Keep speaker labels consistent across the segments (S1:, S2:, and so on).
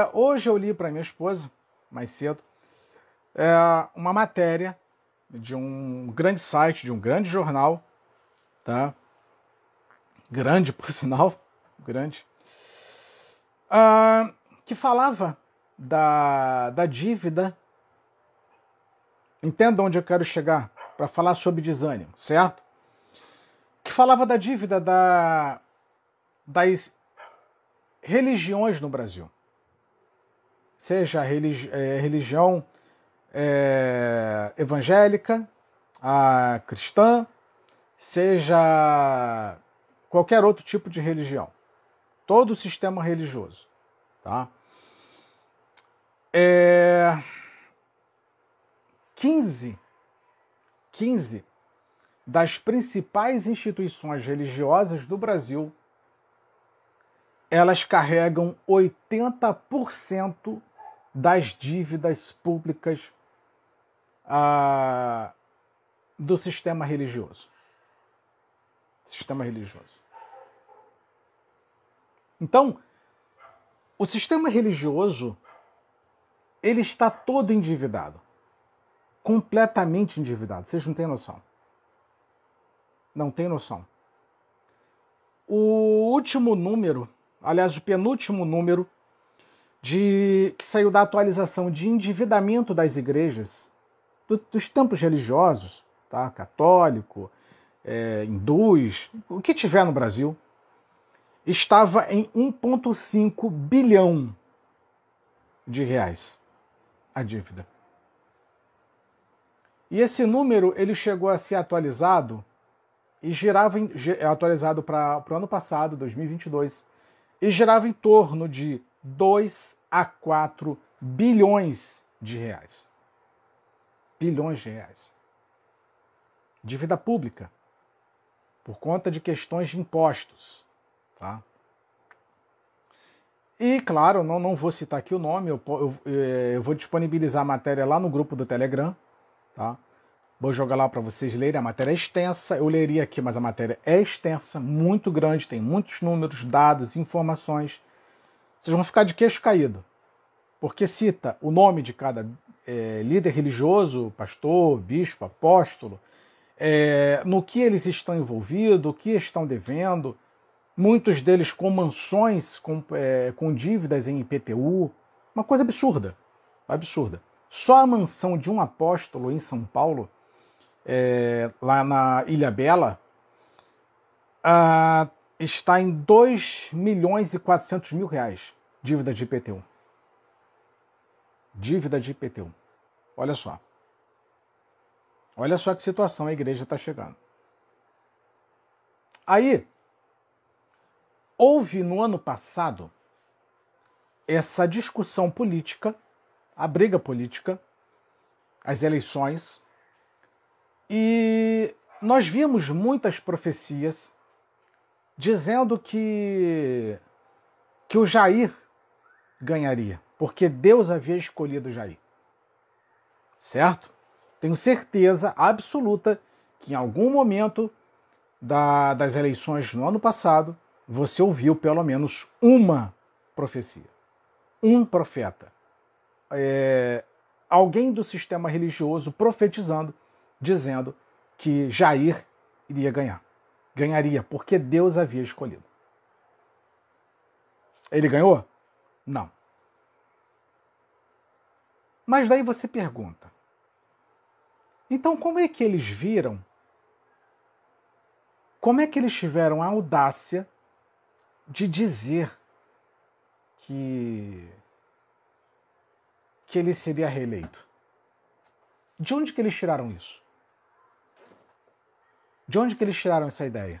S1: É, hoje eu li para minha esposa, mais cedo, é, uma matéria de um grande site, de um grande jornal, tá? Grande, por sinal, grande, uh, que falava da, da dívida. Entenda onde eu quero chegar para falar sobre desânimo, certo? Que falava da dívida da, das religiões no Brasil. Seja a é, religião é, evangélica, a cristã, seja qualquer outro tipo de religião. Todo o sistema religioso. Tá? É... 15, 15 das principais instituições religiosas do Brasil, elas carregam 80% das dívidas públicas ah, do sistema religioso. Sistema religioso. Então, o sistema religioso ele está todo endividado. Completamente endividado. Vocês não têm noção. Não tem noção. O último número, aliás, o penúltimo número de que saiu da atualização de endividamento das igrejas, do, dos templos religiosos, tá? católico, é, hindus, o que tiver no Brasil, estava em 1,5 bilhão de reais a dívida. E esse número ele chegou a ser atualizado e girava em, atualizado para o ano passado, 2022, e girava em torno de 2 a 4 bilhões de reais. Bilhões de reais. Dívida pública. Por conta de questões de impostos. Tá? E, claro, não, não vou citar aqui o nome, eu, eu, é, eu vou disponibilizar a matéria lá no grupo do Telegram, tá? Vou jogar lá para vocês lerem. A matéria é extensa, eu leria aqui, mas a matéria é extensa, muito grande, tem muitos números, dados, informações. Vocês vão ficar de queixo caído, porque cita o nome de cada é, líder religioso, pastor, bispo, apóstolo, é, no que eles estão envolvidos, o que estão devendo. Muitos deles com mansões, com, é, com dívidas em IPTU, uma coisa absurda, absurda. Só a mansão de um apóstolo em São Paulo, é, lá na Ilha Bela, ah, está em 2 milhões e 400 mil reais, dívida de IPTU. Dívida de IPTU. Olha só. Olha só que situação a igreja está chegando. Aí, Houve no ano passado essa discussão política, a briga política, as eleições, e nós vimos muitas profecias dizendo que que o Jair ganharia, porque Deus havia escolhido Jair. Certo? Tenho certeza absoluta que em algum momento da, das eleições no ano passado, você ouviu pelo menos uma profecia, um profeta, é, alguém do sistema religioso profetizando, dizendo que Jair iria ganhar. Ganharia, porque Deus havia escolhido. Ele ganhou? Não. Mas daí você pergunta: então como é que eles viram? Como é que eles tiveram a audácia de dizer que que ele seria reeleito. De onde que eles tiraram isso? De onde que eles tiraram essa ideia?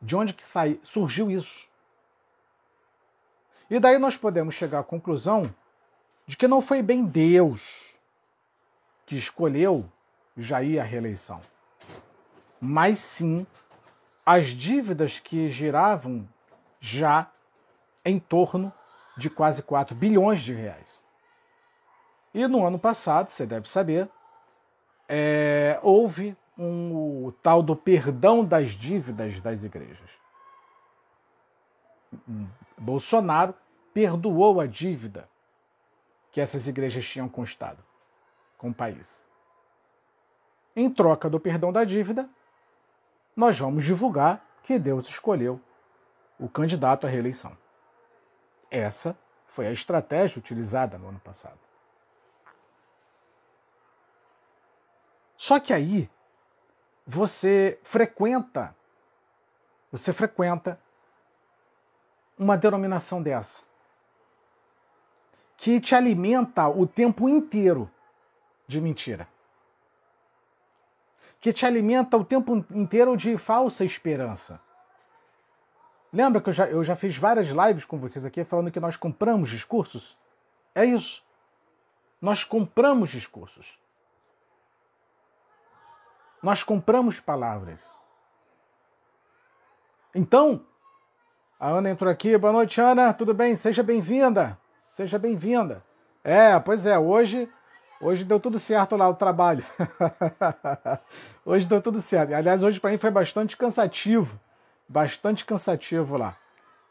S1: De onde que sai, surgiu isso? E daí nós podemos chegar à conclusão de que não foi bem Deus que escolheu Jair a reeleição, mas sim as dívidas que giravam já em torno de quase 4 bilhões de reais. E no ano passado, você deve saber, é, houve um, o tal do perdão das dívidas das igrejas. Bolsonaro perdoou a dívida que essas igrejas tinham constado com o país. Em troca do perdão da dívida, nós vamos divulgar que Deus escolheu o candidato à reeleição. Essa foi a estratégia utilizada no ano passado. Só que aí você frequenta, você frequenta uma denominação dessa que te alimenta o tempo inteiro de mentira. Que te alimenta o tempo inteiro de falsa esperança. Lembra que eu já, eu já fiz várias lives com vocês aqui falando que nós compramos discursos? É isso. Nós compramos discursos. Nós compramos palavras. Então, a Ana entrou aqui. Boa noite, Ana. Tudo bem? Seja bem-vinda. Seja bem-vinda. É, pois é, hoje hoje deu tudo certo lá o trabalho. hoje deu tudo certo. Aliás, hoje para mim foi bastante cansativo. Bastante cansativo lá.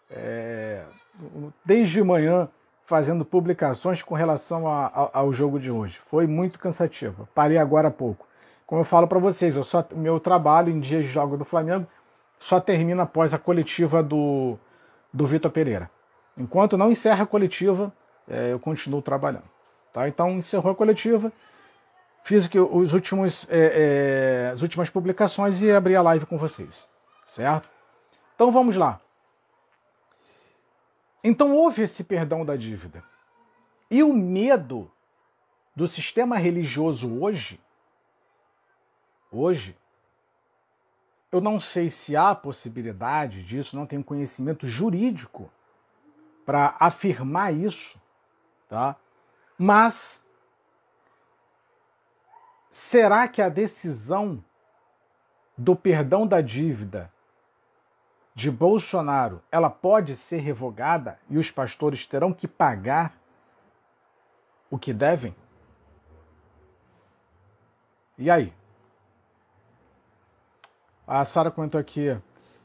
S1: É, desde manhã fazendo publicações com relação a, a, ao jogo de hoje. Foi muito cansativo. Parei agora há pouco. Como eu falo para vocês, eu só meu trabalho em dias de jogo do Flamengo só termina após a coletiva do, do Vitor Pereira. Enquanto não encerra a coletiva, é, eu continuo trabalhando. Tá? Então, encerrou a coletiva, fiz os últimos, é, é, as últimas publicações e abri a live com vocês. Certo? Então vamos lá. Então houve esse perdão da dívida. E o medo do sistema religioso hoje, hoje, eu não sei se há possibilidade disso, não tenho conhecimento jurídico para afirmar isso, tá? Mas será que a decisão do perdão da dívida de Bolsonaro, ela pode ser revogada e os pastores terão que pagar o que devem? E aí? A Sara comentou aqui,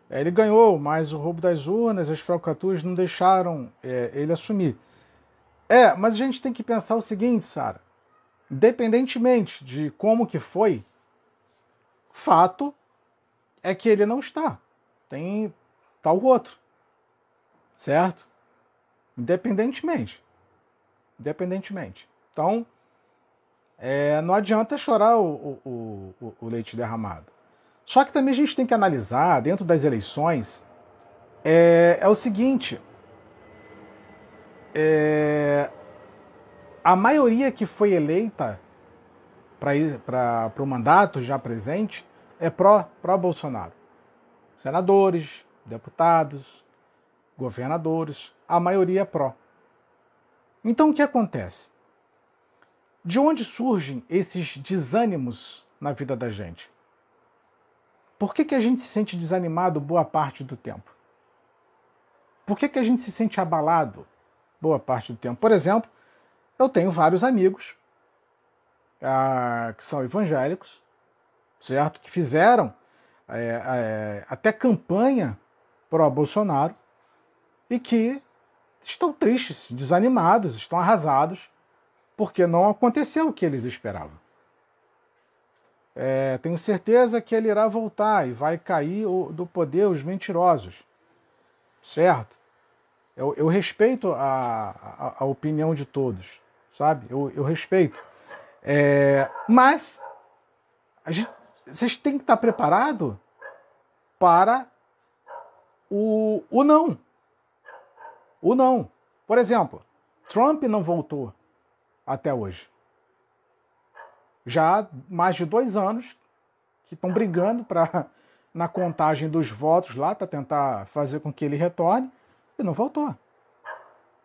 S1: é, ele ganhou, mas o roubo das urnas, as falcatruas não deixaram é, ele assumir. É, mas a gente tem que pensar o seguinte, Sara. Independentemente de como que foi, fato é que ele não está. Tem tal outro. Certo? Independentemente. Independentemente. Então, é, não adianta chorar o, o, o, o leite derramado. Só que também a gente tem que analisar, dentro das eleições, é, é o seguinte: é, a maioria que foi eleita para o mandato já presente é pró-Bolsonaro. Pró Senadores, deputados, governadores, a maioria é pró. Então o que acontece? De onde surgem esses desânimos na vida da gente? Por que, que a gente se sente desanimado boa parte do tempo? Por que, que a gente se sente abalado boa parte do tempo? Por exemplo, eu tenho vários amigos ah, que são evangélicos, certo? Que fizeram é, é, até campanha pró-Bolsonaro e que estão tristes, desanimados, estão arrasados, porque não aconteceu o que eles esperavam. É, tenho certeza que ele irá voltar e vai cair do poder os mentirosos. Certo? Eu, eu respeito a, a, a, opinião de todos, sabe? Eu, eu respeito. É, mas gente, vocês têm que estar preparados para o, o não. O não. Por exemplo, Trump não voltou até hoje já há mais de dois anos que estão brigando para na contagem dos votos lá para tentar fazer com que ele retorne e não voltou.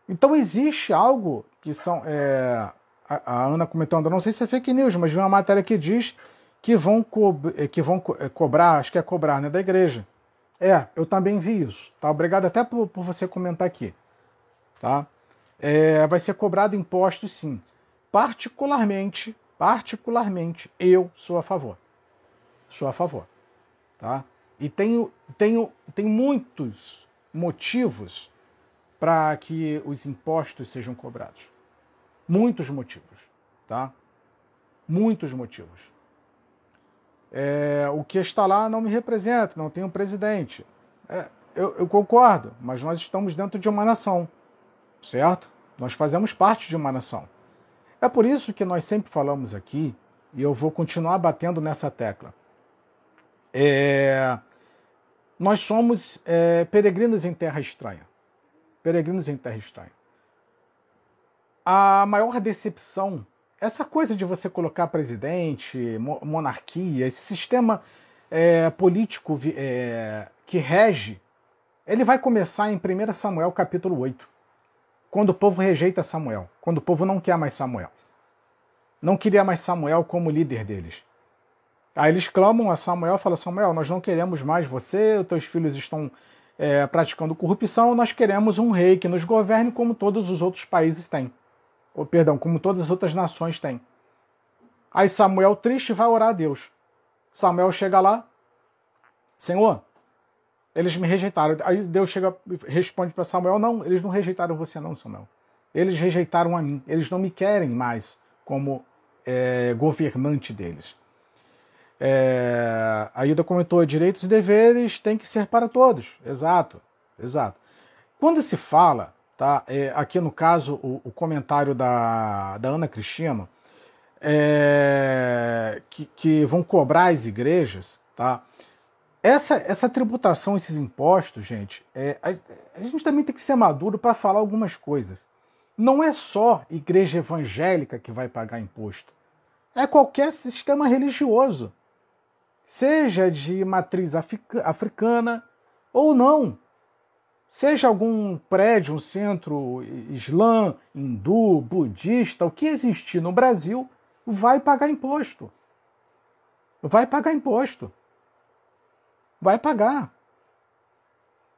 S1: Então existe algo que são é, a, a, Ana comentando, não sei se é fake news, mas vi uma matéria que diz que vão, co que vão co é, cobrar, acho que é cobrar, né, da igreja. É, eu também vi isso. Tá? Obrigado até por, por você comentar aqui. Tá? É, vai ser cobrado impostos sim. Particularmente Particularmente, eu sou a favor. Sou a favor. Tá? E tenho, tenho, tenho muitos motivos para que os impostos sejam cobrados. Muitos motivos, tá? Muitos motivos. É, o que está lá não me representa, não tem um presidente. É, eu, eu concordo, mas nós estamos dentro de uma nação, certo? Nós fazemos parte de uma nação. É por isso que nós sempre falamos aqui, e eu vou continuar batendo nessa tecla. É, nós somos é, peregrinos em terra estranha. Peregrinos em terra estranha. A maior decepção, essa coisa de você colocar presidente, monarquia, esse sistema é, político é, que rege, ele vai começar em 1 Samuel capítulo 8. Quando o povo rejeita Samuel, quando o povo não quer mais Samuel. Não queria mais Samuel como líder deles. Aí eles clamam a Samuel, falam: Samuel, nós não queremos mais você, os teus filhos estão é, praticando corrupção, nós queremos um rei que nos governe como todos os outros países têm. Ou, perdão, como todas as outras nações têm. Aí Samuel, triste, vai orar a Deus. Samuel chega lá, Senhor, eles me rejeitaram. Aí Deus chega responde para Samuel: Não, eles não rejeitaram você, não, Samuel. Eles rejeitaram a mim. Eles não me querem mais como é, governante deles. É, a Ida comentou: direitos e deveres têm que ser para todos. Exato, exato. Quando se fala, tá, é, aqui no caso, o, o, comentário da, da Ana Cristina, é, que, que, vão cobrar as igrejas, tá? Essa, essa tributação, esses impostos, gente, é, a, a gente também tem que ser maduro para falar algumas coisas. Não é só igreja evangélica que vai pagar imposto. É qualquer sistema religioso seja de matriz africana ou não, seja algum prédio, um centro islã, hindu, budista, o que existir no Brasil, vai pagar imposto. Vai pagar imposto. Vai pagar.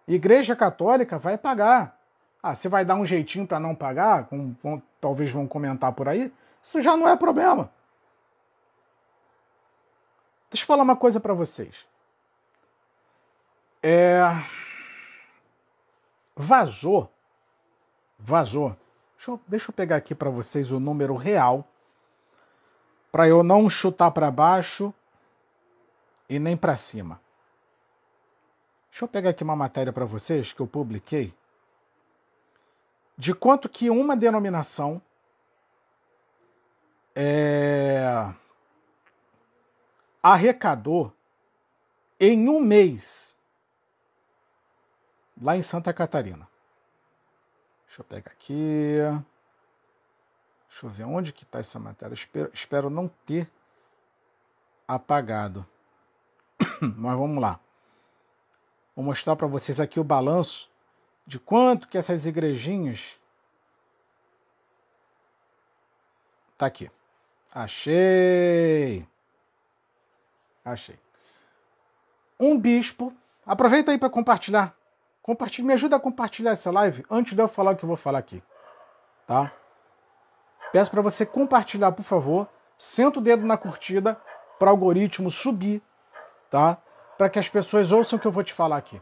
S1: Igreja Católica vai pagar. Ah, você vai dar um jeitinho para não pagar, talvez vão comentar por aí, isso já não é problema. Deixa eu falar uma coisa para vocês. É... Vazou. Vazou. Deixa eu, deixa eu pegar aqui para vocês o número real. Para eu não chutar para baixo e nem para cima. Deixa eu pegar aqui uma matéria para vocês que eu publiquei. De quanto que uma denominação é arrecadou em um mês lá em Santa Catarina. Deixa eu pegar aqui. Deixa eu ver onde que está essa matéria. Espero, espero não ter apagado. Mas vamos lá. Vou mostrar para vocês aqui o balanço de quanto que essas igrejinhas tá aqui. Achei. Achei. Um bispo. Aproveita aí para compartilhar. Compartilhe, me ajuda a compartilhar essa live antes de eu falar o que eu vou falar aqui. Tá? Peço para você compartilhar, por favor. Senta o dedo na curtida para o algoritmo subir, tá? Para que as pessoas ouçam o que eu vou te falar aqui.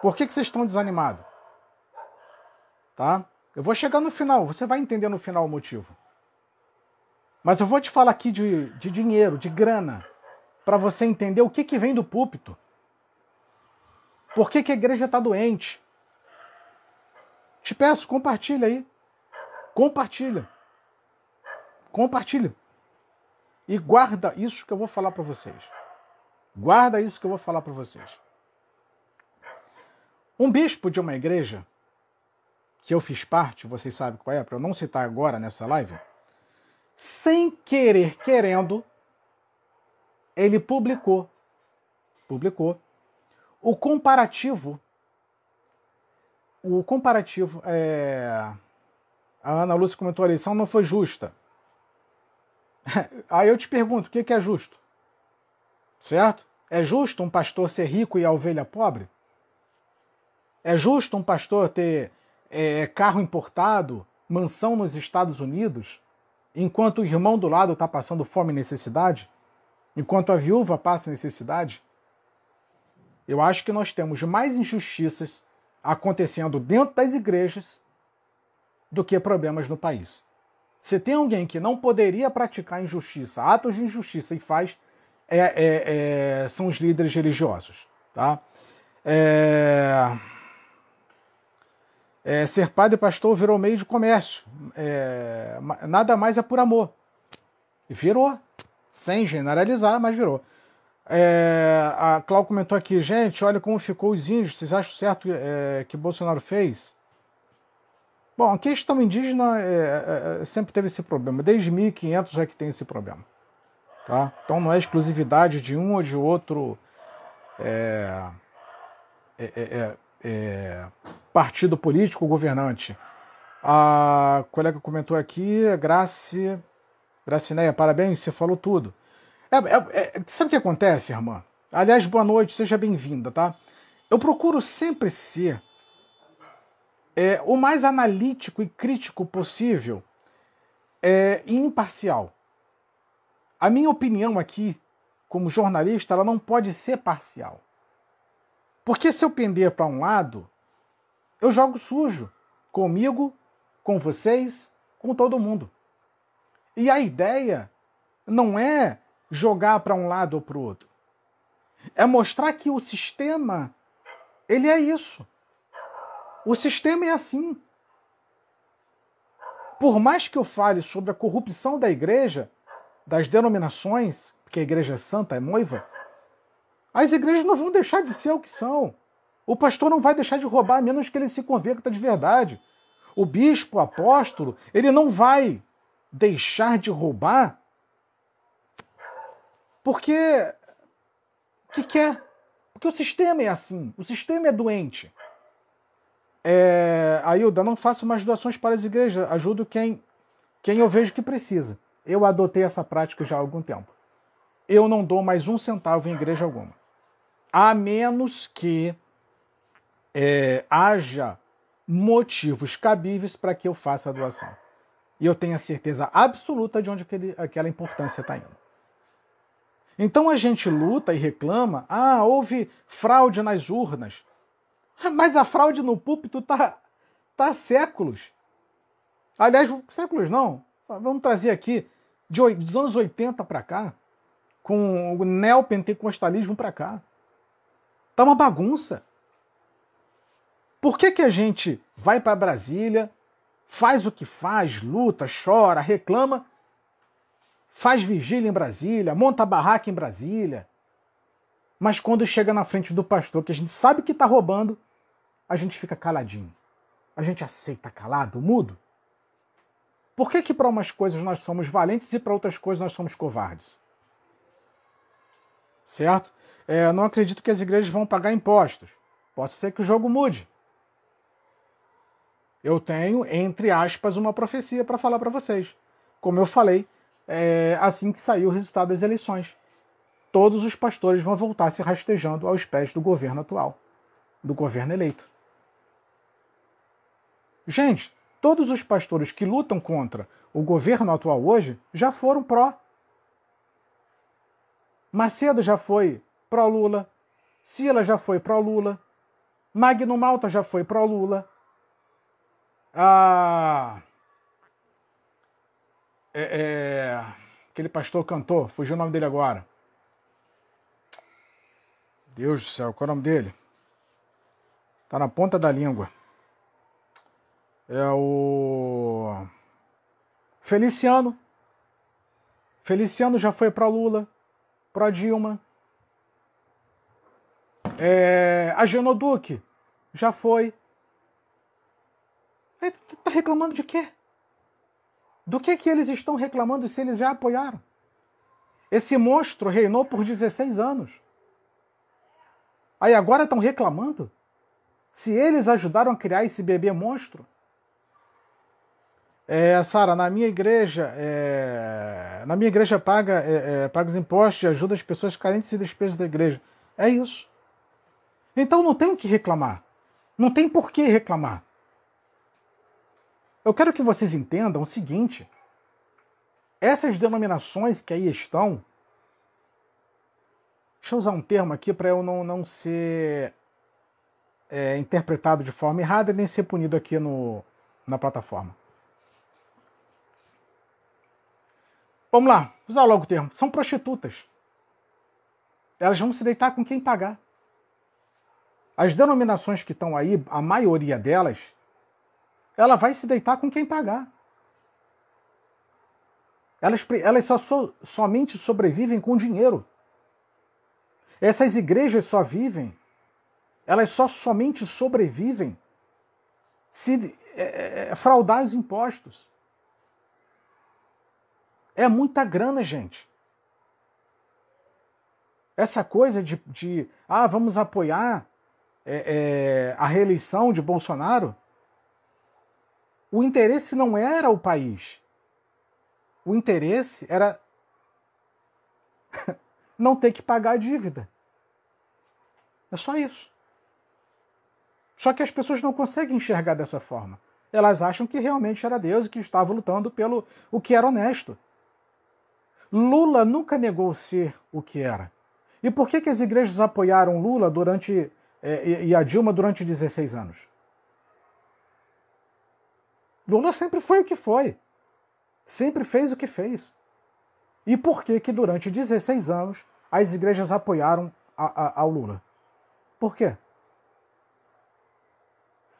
S1: Por que, que vocês estão desanimados? Tá? Eu vou chegar no final, você vai entender no final o motivo. Mas eu vou te falar aqui de, de dinheiro, de grana para você entender o que, que vem do púlpito. Por que, que a igreja está doente? Te peço, compartilha aí. Compartilha. Compartilha. E guarda isso que eu vou falar para vocês. Guarda isso que eu vou falar para vocês. Um bispo de uma igreja, que eu fiz parte, vocês sabem qual é, para eu não citar agora nessa live, sem querer, querendo, ele publicou, publicou o comparativo, o comparativo, é, a Ana Lúcia comentou, a eleição não foi justa. Aí eu te pergunto, o que é justo? Certo? É justo um pastor ser rico e a ovelha pobre? É justo um pastor ter é, carro importado, mansão nos Estados Unidos, enquanto o irmão do lado está passando fome e necessidade? enquanto a viúva passa necessidade, eu acho que nós temos mais injustiças acontecendo dentro das igrejas do que problemas no país. Se tem alguém que não poderia praticar injustiça, atos de injustiça e faz, é, é, é, são os líderes religiosos. Tá? É, é, ser padre e pastor virou meio de comércio. Nada mais é por amor. Virou. Sem generalizar, mas virou. É, a Clau comentou aqui, gente, olha como ficou os índios. Vocês acham certo é, que Bolsonaro fez? Bom, a questão indígena é sempre teve esse problema. Desde 1500 já que tem esse problema. Tá? Então não é exclusividade de um ou de outro é, é, partido político governante. A colega comentou aqui, Grace, Gracineia, parabéns, você falou tudo. É, é, é, sabe o que acontece, irmã? Aliás, boa noite, seja bem-vinda, tá? Eu procuro sempre ser é, o mais analítico e crítico possível é, e imparcial. A minha opinião aqui, como jornalista, ela não pode ser parcial. Porque se eu pender para um lado, eu jogo sujo comigo, com vocês, com todo mundo. E a ideia não é jogar para um lado ou para o outro. É mostrar que o sistema ele é isso. O sistema é assim. Por mais que eu fale sobre a corrupção da igreja, das denominações, porque a igreja é santa, é noiva, as igrejas não vão deixar de ser o que são. O pastor não vai deixar de roubar a menos que ele se converta de verdade. O bispo, o apóstolo, ele não vai deixar de roubar porque que quer. Porque o sistema é assim. O sistema é doente. É, Ailda, não faço mais doações para as igrejas. Ajudo quem, quem eu vejo que precisa. Eu adotei essa prática já há algum tempo. Eu não dou mais um centavo em igreja alguma. A menos que é, haja motivos cabíveis para que eu faça a doação. E eu tenho a certeza absoluta de onde aquele, aquela importância está indo. Então a gente luta e reclama, ah, houve fraude nas urnas. Mas a fraude no púlpito tá, tá há séculos. Aliás, séculos não. Vamos trazer aqui de, dos anos 80 para cá, com o neopentecostalismo para cá. Tá uma bagunça. Por que, que a gente vai para Brasília, faz o que faz, luta, chora, reclama, faz vigília em Brasília, monta barraca em Brasília, mas quando chega na frente do pastor, que a gente sabe que está roubando, a gente fica caladinho. A gente aceita calado, mudo? Por que, que para umas coisas nós somos valentes e para outras coisas nós somos covardes? Certo? É, não acredito que as igrejas vão pagar impostos. Pode ser que o jogo mude eu tenho, entre aspas, uma profecia para falar para vocês. Como eu falei, é, assim que sair o resultado das eleições, todos os pastores vão voltar se rastejando aos pés do governo atual, do governo eleito. Gente, todos os pastores que lutam contra o governo atual hoje já foram pró. Macedo já foi pró-Lula, Sila já foi pró-Lula, Magno Malta já foi pró-Lula, ah, é, é, aquele pastor cantor, fugiu o nome dele agora. Deus do céu, qual é o nome dele? Tá na ponta da língua. É o Feliciano. Feliciano já foi para Lula, para Dilma. É, a Genoduque já foi. Está reclamando de quê? Do que, que eles estão reclamando se eles já apoiaram? Esse monstro reinou por 16 anos. Aí agora estão reclamando? Se eles ajudaram a criar esse bebê monstro? É, Sara, na minha igreja, é, na minha igreja paga, é, é, paga os impostos e ajuda as pessoas carentes e despesas da igreja. É isso. Então não tem o que reclamar. Não tem por que reclamar. Eu quero que vocês entendam o seguinte: essas denominações que aí estão. Deixa eu usar um termo aqui para eu não, não ser é, interpretado de forma errada nem ser punido aqui no, na plataforma. Vamos lá, usar logo o termo. São prostitutas. Elas vão se deitar com quem pagar. As denominações que estão aí, a maioria delas, ela vai se deitar com quem pagar. Elas, elas só, so, somente sobrevivem com dinheiro. Essas igrejas só vivem, elas só somente sobrevivem se é, é, fraudar os impostos. É muita grana, gente. Essa coisa de, de ah, vamos apoiar é, é, a reeleição de Bolsonaro, o interesse não era o país. O interesse era não ter que pagar a dívida. É só isso. Só que as pessoas não conseguem enxergar dessa forma. Elas acham que realmente era Deus e que estava lutando pelo o que era honesto. Lula nunca negou ser o que era. E por que, que as igrejas apoiaram Lula durante é, e a Dilma durante 16 anos? Lula sempre foi o que foi. Sempre fez o que fez. E por que que durante 16 anos as igrejas apoiaram ao Lula? Por quê?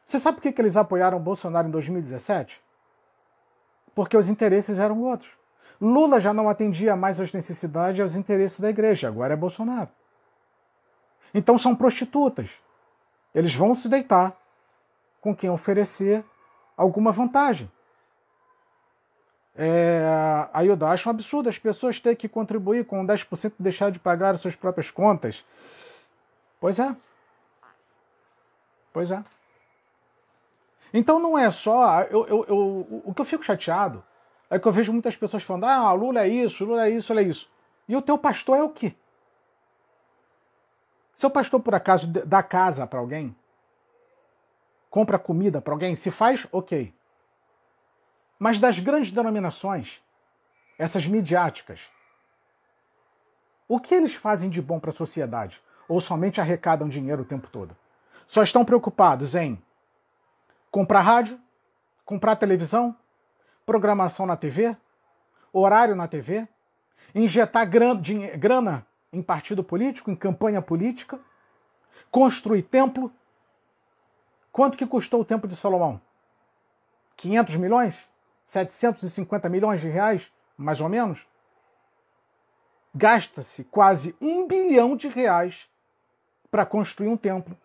S1: Você sabe por que, que eles apoiaram Bolsonaro em 2017? Porque os interesses eram outros. Lula já não atendia mais às necessidades e aos interesses da igreja, agora é Bolsonaro. Então são prostitutas. Eles vão se deitar com quem oferecer alguma vantagem. É, aí eu acho um absurdo as pessoas terem que contribuir com 10% e deixar de pagar as suas próprias contas. Pois é. Pois é. Então não é só. Eu, eu, eu, o que eu fico chateado é que eu vejo muitas pessoas falando: ah, Lula é isso, Lula é isso, Lula é isso. E o teu pastor é o quê? Seu pastor, por acaso, dá casa para alguém? Compra comida para alguém? Se faz, ok. Mas das grandes denominações, essas midiáticas, o que eles fazem de bom para a sociedade? Ou somente arrecadam dinheiro o tempo todo? Só estão preocupados em comprar rádio, comprar televisão, programação na TV, horário na TV, injetar grana em partido político, em campanha política, construir templo. Quanto que custou o templo de Salomão? 500 milhões? 750 milhões de reais, mais ou menos? Gasta-se quase um bilhão de reais para construir um templo,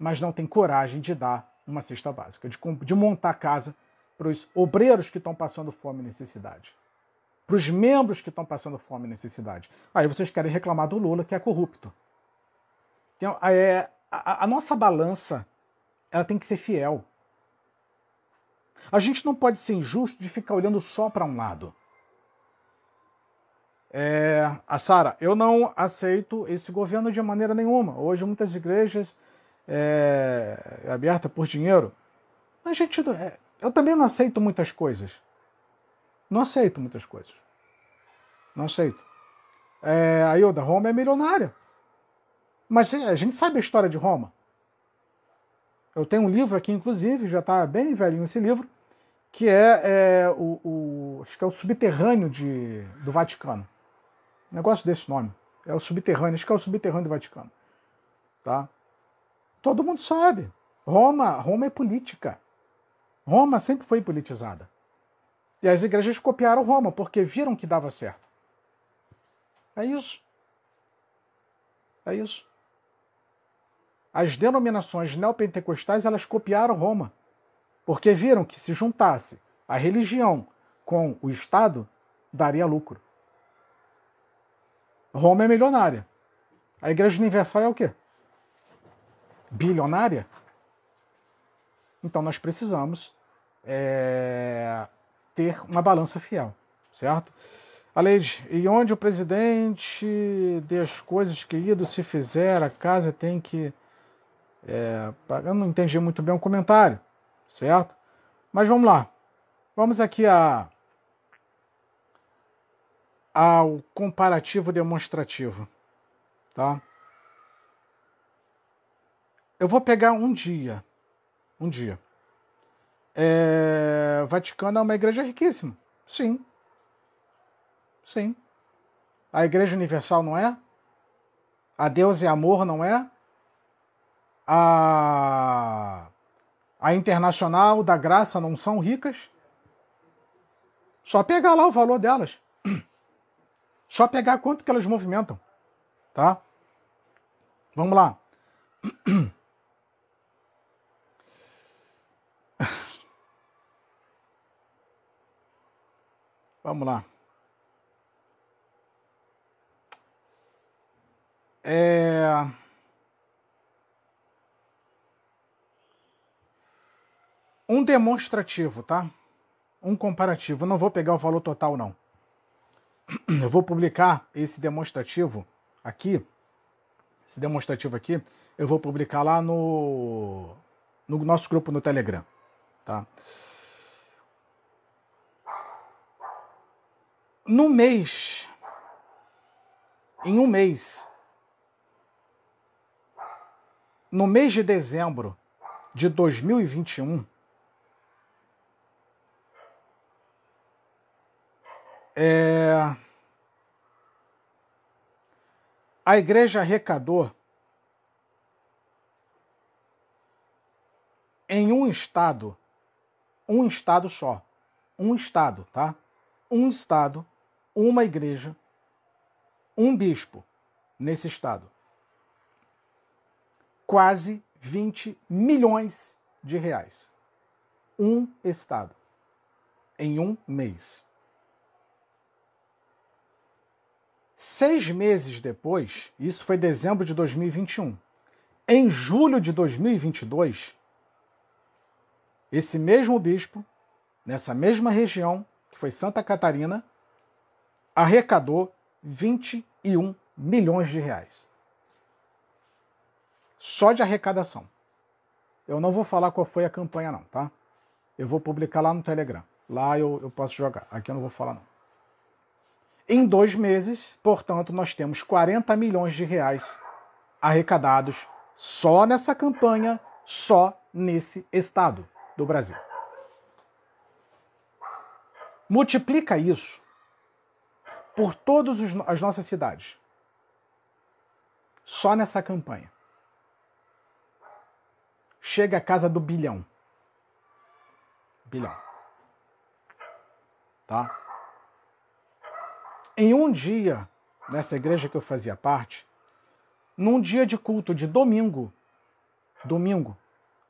S1: mas não tem coragem de dar uma cesta básica, de, de montar casa para os obreiros que estão passando fome e necessidade, para os membros que estão passando fome e necessidade. Aí vocês querem reclamar do Lula, que é corrupto. Então, é, a, a nossa balança ela tem que ser fiel. A gente não pode ser injusto de ficar olhando só para um lado. É, a Sara, eu não aceito esse governo de maneira nenhuma. Hoje muitas igrejas é, é aberta por dinheiro. A gente, é, eu também não aceito muitas coisas. Não aceito muitas coisas. Não aceito. É, a Ilda, Roma é milionária. Mas a gente sabe a história de Roma. Eu tenho um livro aqui, inclusive, já está bem velhinho esse livro, que é, é o, o, acho que é o subterrâneo de, do Vaticano. Negócio desse nome. É o subterrâneo, acho que é o subterrâneo do Vaticano. Tá? Todo mundo sabe. Roma, Roma é política. Roma sempre foi politizada. E as igrejas copiaram Roma porque viram que dava certo. É isso. É isso. As denominações neopentecostais elas copiaram Roma porque viram que se juntasse a religião com o Estado daria lucro. Roma é milionária. A Igreja Universal é o quê? Bilionária? Então nós precisamos é, ter uma balança fiel, certo? Aleide, e onde o presidente das coisas querido se fizer, a casa tem que. É, eu não entendi muito bem o comentário, certo? Mas vamos lá. Vamos aqui a, ao comparativo demonstrativo, tá? Eu vou pegar um dia. Um dia. É, Vaticano é uma igreja riquíssima. Sim. Sim. A Igreja Universal não é? A Deus é amor, não é? A, a Internacional da Graça não são ricas? Só pegar lá o valor delas. Só pegar quanto que elas movimentam. Tá? Vamos lá. Vamos lá. É... Um demonstrativo, tá? Um comparativo. não vou pegar o valor total, não. Eu vou publicar esse demonstrativo aqui. Esse demonstrativo aqui, eu vou publicar lá no, no nosso grupo no Telegram, tá? No mês, em um mês, no mês de dezembro de 2021, é, a igreja arrecadou em um estado, um estado só, um estado, tá? Um estado uma igreja, um bispo nesse estado. Quase 20 milhões de reais. Um estado. Em um mês. Seis meses depois, isso foi dezembro de 2021. Em julho de 2022, esse mesmo bispo, nessa mesma região, que foi Santa Catarina, arrecadou 21 milhões de reais. Só de arrecadação. Eu não vou falar qual foi a campanha, não, tá? Eu vou publicar lá no Telegram. Lá eu, eu posso jogar. Aqui eu não vou falar, não. Em dois meses, portanto, nós temos 40 milhões de reais arrecadados só nessa campanha, só nesse estado do Brasil. Multiplica isso por todas as nossas cidades. Só nessa campanha. Chega a casa do bilhão. Bilhão. Tá? Em um dia, nessa igreja que eu fazia parte, num dia de culto de domingo, domingo,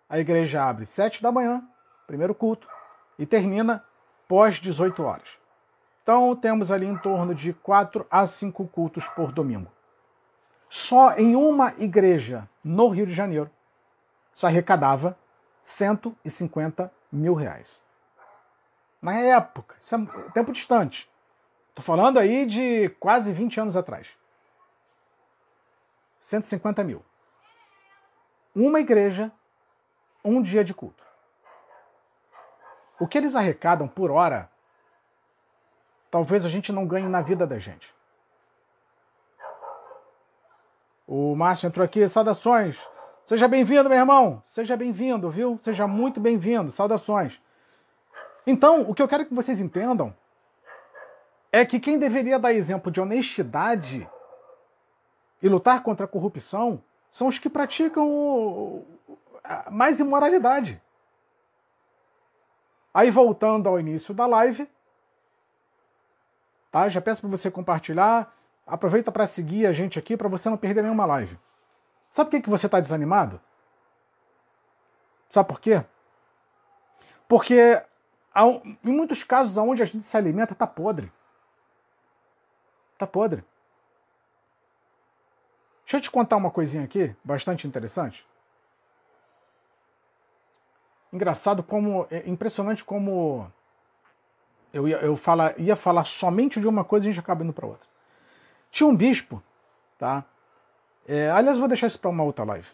S1: a igreja abre sete da manhã, primeiro culto, e termina pós 18 horas. Então temos ali em torno de quatro a cinco cultos por domingo. Só em uma igreja no Rio de Janeiro se arrecadava 150 mil reais. Na época, isso é tempo distante. Estou falando aí de quase 20 anos atrás. 150 mil. Uma igreja, um dia de culto. O que eles arrecadam por hora talvez a gente não ganhe na vida da gente. O Márcio entrou aqui, saudações. Seja bem-vindo, meu irmão. Seja bem-vindo, viu? Seja muito bem-vindo. Saudações. Então, o que eu quero que vocês entendam é que quem deveria dar exemplo de honestidade e lutar contra a corrupção são os que praticam mais imoralidade. Aí, voltando ao início da live, Tá? Já peço para você compartilhar. Aproveita para seguir a gente aqui para você não perder nenhuma live. Sabe por que, que você está desanimado? Sabe por quê? Porque em muitos casos onde a gente se alimenta está podre. Está podre. Deixa eu te contar uma coisinha aqui, bastante interessante. Engraçado como. É impressionante como eu ia, eu fala, ia falar somente de uma coisa e a gente acaba indo para outra. Tinha um bispo, tá? É, aliás, vou deixar isso para uma outra live.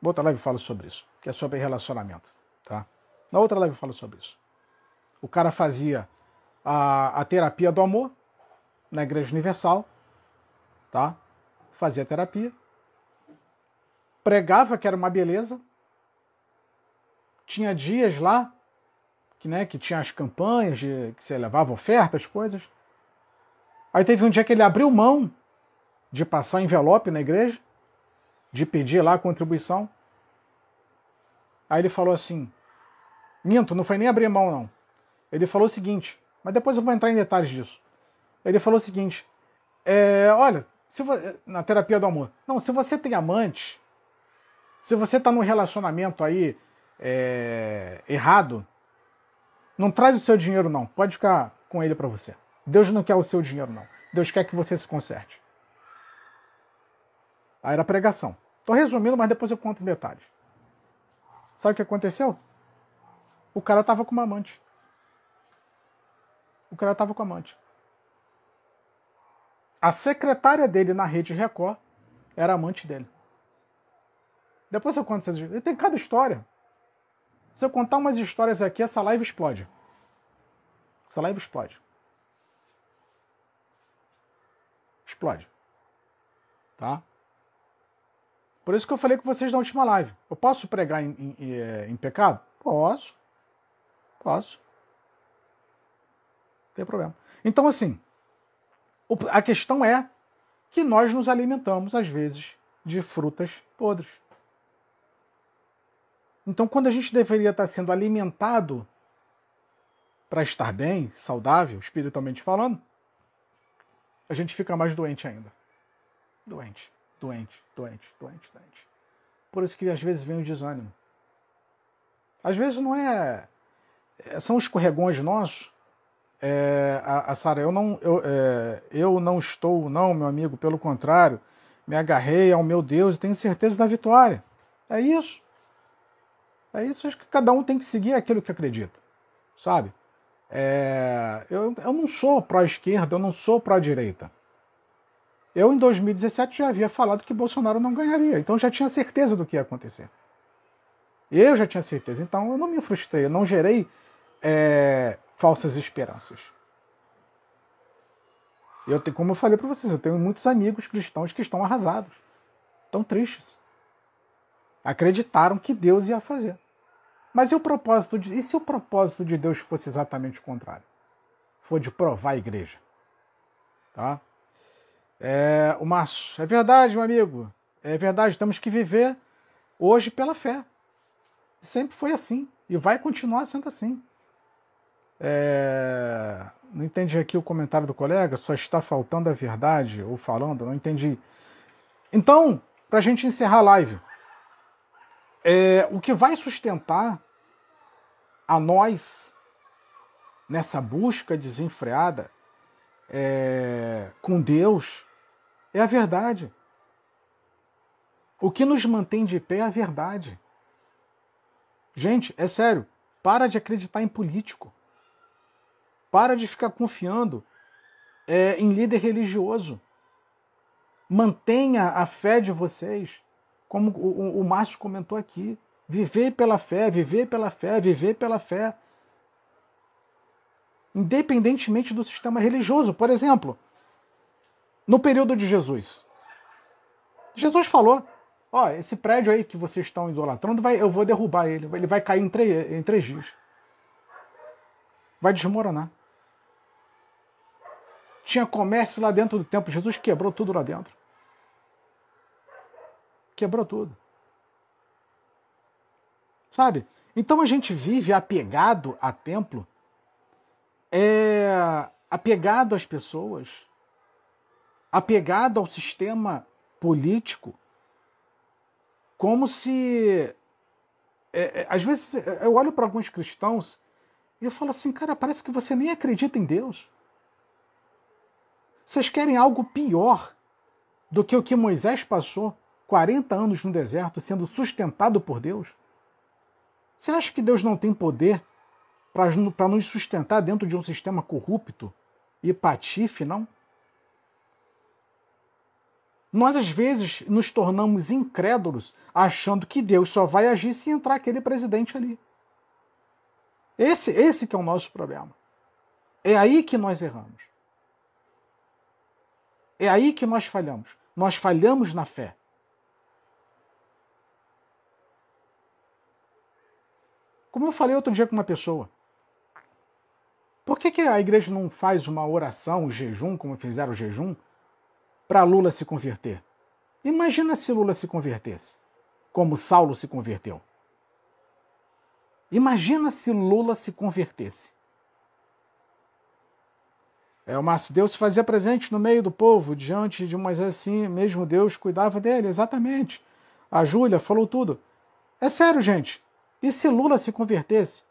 S1: Outra live fala sobre isso, que é sobre relacionamento, tá? Na outra live eu falo sobre isso. O cara fazia a, a terapia do amor na Igreja Universal, tá? Fazia terapia, pregava que era uma beleza, tinha dias lá que, né, que tinha as campanhas de que você levava ofertas, coisas. Aí teve um dia que ele abriu mão de passar envelope na igreja, de pedir lá a contribuição. Aí ele falou assim: Minto, não foi nem abrir mão, não. Ele falou o seguinte, mas depois eu vou entrar em detalhes disso. Ele falou o seguinte: é, olha, se na terapia do amor, não, se você tem amante, se você está num relacionamento aí é, errado, não traz o seu dinheiro, não. Pode ficar com ele para você. Deus não quer o seu dinheiro, não. Deus quer que você se conserte. Aí era pregação. Estou resumindo, mas depois eu conto em detalhes. Sabe o que aconteceu? O cara estava com uma amante. O cara estava com amante. A secretária dele na rede Record era amante dele. Depois eu conto essas histórias. Tem cada história. Se eu contar umas histórias aqui, essa live explode. Essa live explode. Explode. Tá? Por isso que eu falei com vocês na última live. Eu posso pregar em, em, em pecado? Posso. Posso. Não tem problema. Então, assim, a questão é que nós nos alimentamos, às vezes, de frutas podres. Então, quando a gente deveria estar sendo alimentado para estar bem, saudável, espiritualmente falando, a gente fica mais doente ainda. Doente, doente, doente, doente, doente. Por isso que às vezes vem o desânimo. Às vezes não é. é são escorregões nossos é, a, a Sara, eu não, eu, é, eu não estou, não, meu amigo, pelo contrário, me agarrei ao meu Deus e tenho certeza da vitória. É isso. É isso, acho que cada um tem que seguir aquilo que acredita, sabe? É, eu, eu não sou pró-esquerda, eu não sou pró-direita. Eu, em 2017, já havia falado que Bolsonaro não ganharia, então já tinha certeza do que ia acontecer. Eu já tinha certeza, então eu não me frustrei, eu não gerei é, falsas esperanças. Eu como eu falei para vocês, eu tenho muitos amigos cristãos que estão arrasados, estão tristes. Acreditaram que Deus ia fazer. Mas e o propósito de, e se o propósito de Deus fosse exatamente o contrário? For de provar a igreja. Tá? É, o Márcio, é verdade, meu amigo. É verdade, temos que viver hoje pela fé. Sempre foi assim. E vai continuar sendo assim. É... Não entendi aqui o comentário do colega, só está faltando a verdade, ou falando, não entendi. Então, para a gente encerrar a live, é... o que vai sustentar a nós nessa busca desenfreada é... com Deus é a verdade. O que nos mantém de pé é a verdade. Gente, é sério, para de acreditar em político. Para de ficar confiando é, em líder religioso. Mantenha a fé de vocês, como o, o, o Márcio comentou aqui. Viver pela fé, viver pela fé, viver pela fé. Independentemente do sistema religioso. Por exemplo, no período de Jesus. Jesus falou: Ó, esse prédio aí que vocês estão idolatrando, vai, eu vou derrubar ele. Ele vai cair em três, em três dias. Vai desmoronar. Tinha comércio lá dentro do templo. Jesus quebrou tudo lá dentro. Quebrou tudo. Sabe? Então a gente vive apegado a templo, é apegado às pessoas, apegado ao sistema político, como se. É, é, às vezes eu olho para alguns cristãos e eu falo assim, cara, parece que você nem acredita em Deus. Vocês querem algo pior do que o que Moisés passou 40 anos no deserto sendo sustentado por Deus? Você acha que Deus não tem poder para nos sustentar dentro de um sistema corrupto e patife, não? Nós, às vezes, nos tornamos incrédulos achando que Deus só vai agir se entrar aquele presidente ali. Esse, esse que é o nosso problema. É aí que nós erramos. É aí que nós falhamos. Nós falhamos na fé. Como eu falei outro dia com uma pessoa. Por que, que a igreja não faz uma oração, um jejum, como fizeram o jejum, para Lula se converter? Imagina se Lula se convertesse, como Saulo se converteu. Imagina se Lula se convertesse. É, o Márcio, Deus se fazia presente no meio do povo, diante de Moisés, assim, mesmo Deus cuidava dele, exatamente. A Júlia falou tudo. É sério, gente. E se Lula se convertesse?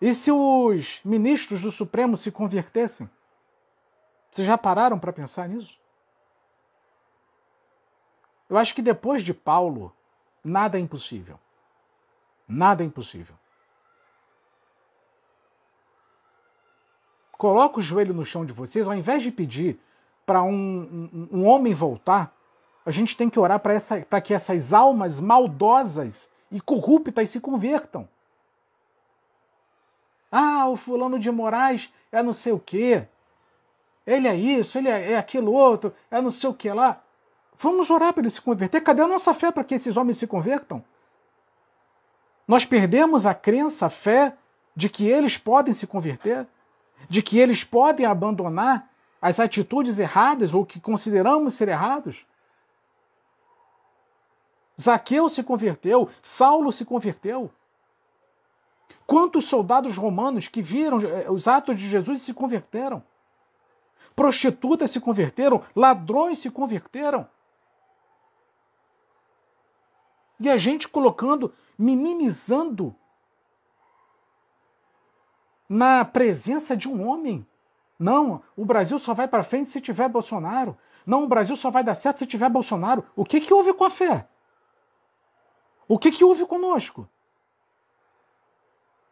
S1: E se os ministros do Supremo se convertessem? Vocês já pararam para pensar nisso? Eu acho que depois de Paulo, nada é impossível. Nada é impossível. Coloca o joelho no chão de vocês, ao invés de pedir para um, um, um, homem voltar, a gente tem que orar para que essas almas maldosas e corruptas se convertam. Ah, o fulano de Moraes é não sei o quê. Ele é isso, ele é, é aquilo outro, é não sei o que lá. Vamos orar para ele se converter. Cadê a nossa fé para que esses homens se convertam? Nós perdemos a crença, a fé de que eles podem se converter de que eles podem abandonar as atitudes erradas ou que consideramos ser errados. Zaqueu se converteu, Saulo se converteu. Quantos soldados romanos que viram eh, os atos de Jesus se converteram? Prostitutas se converteram, ladrões se converteram. E a gente colocando, minimizando na presença de um homem. Não, o Brasil só vai para frente se tiver Bolsonaro. Não, o Brasil só vai dar certo se tiver Bolsonaro. O que, que houve com a fé? O que, que houve conosco?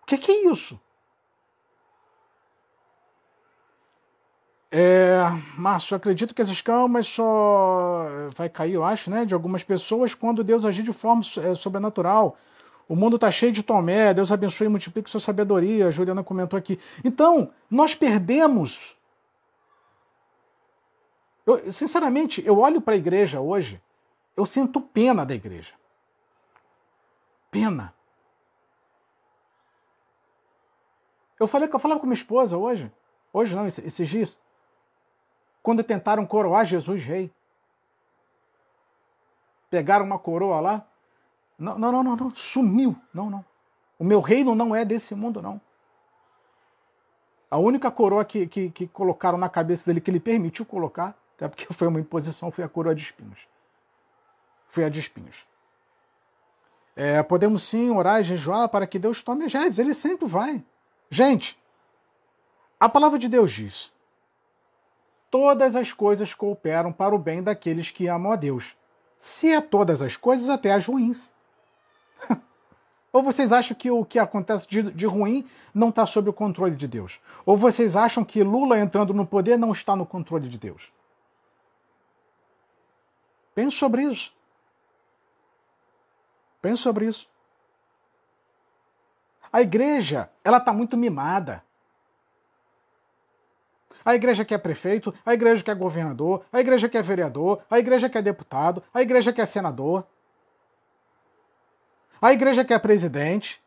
S1: O que, que é isso? É, Márcio, acredito que essas calmas só vai cair, eu acho, né, de algumas pessoas quando Deus agir de forma é, sobrenatural. O mundo está cheio de Tomé, Deus abençoe e multiplique sua sabedoria, a Juliana comentou aqui. Então, nós perdemos. Eu, sinceramente, eu olho para a igreja hoje, eu sinto pena da igreja. Pena. Eu falei que eu falava com minha esposa hoje, hoje não, esses dias, quando tentaram coroar Jesus rei. Pegaram uma coroa lá, não, não, não, não, não, sumiu. Não, não. O meu reino não é desse mundo, não. A única coroa que, que, que colocaram na cabeça dele, que ele permitiu colocar, até porque foi uma imposição, foi a coroa de espinhos. Foi a de espinhos. É, podemos sim orar e jejuar para que Deus tome as rédeas. Ele sempre vai. Gente, a palavra de Deus diz: todas as coisas cooperam para o bem daqueles que amam a Deus. Se é todas as coisas, até as ruins. Ou vocês acham que o que acontece de, de ruim não está sob o controle de Deus? Ou vocês acham que Lula entrando no poder não está no controle de Deus? Pense sobre isso. Pense sobre isso. A igreja, ela está muito mimada. A igreja quer prefeito, a igreja quer governador, a igreja quer vereador, a igreja quer deputado, a igreja quer senador. A igreja quer presidente.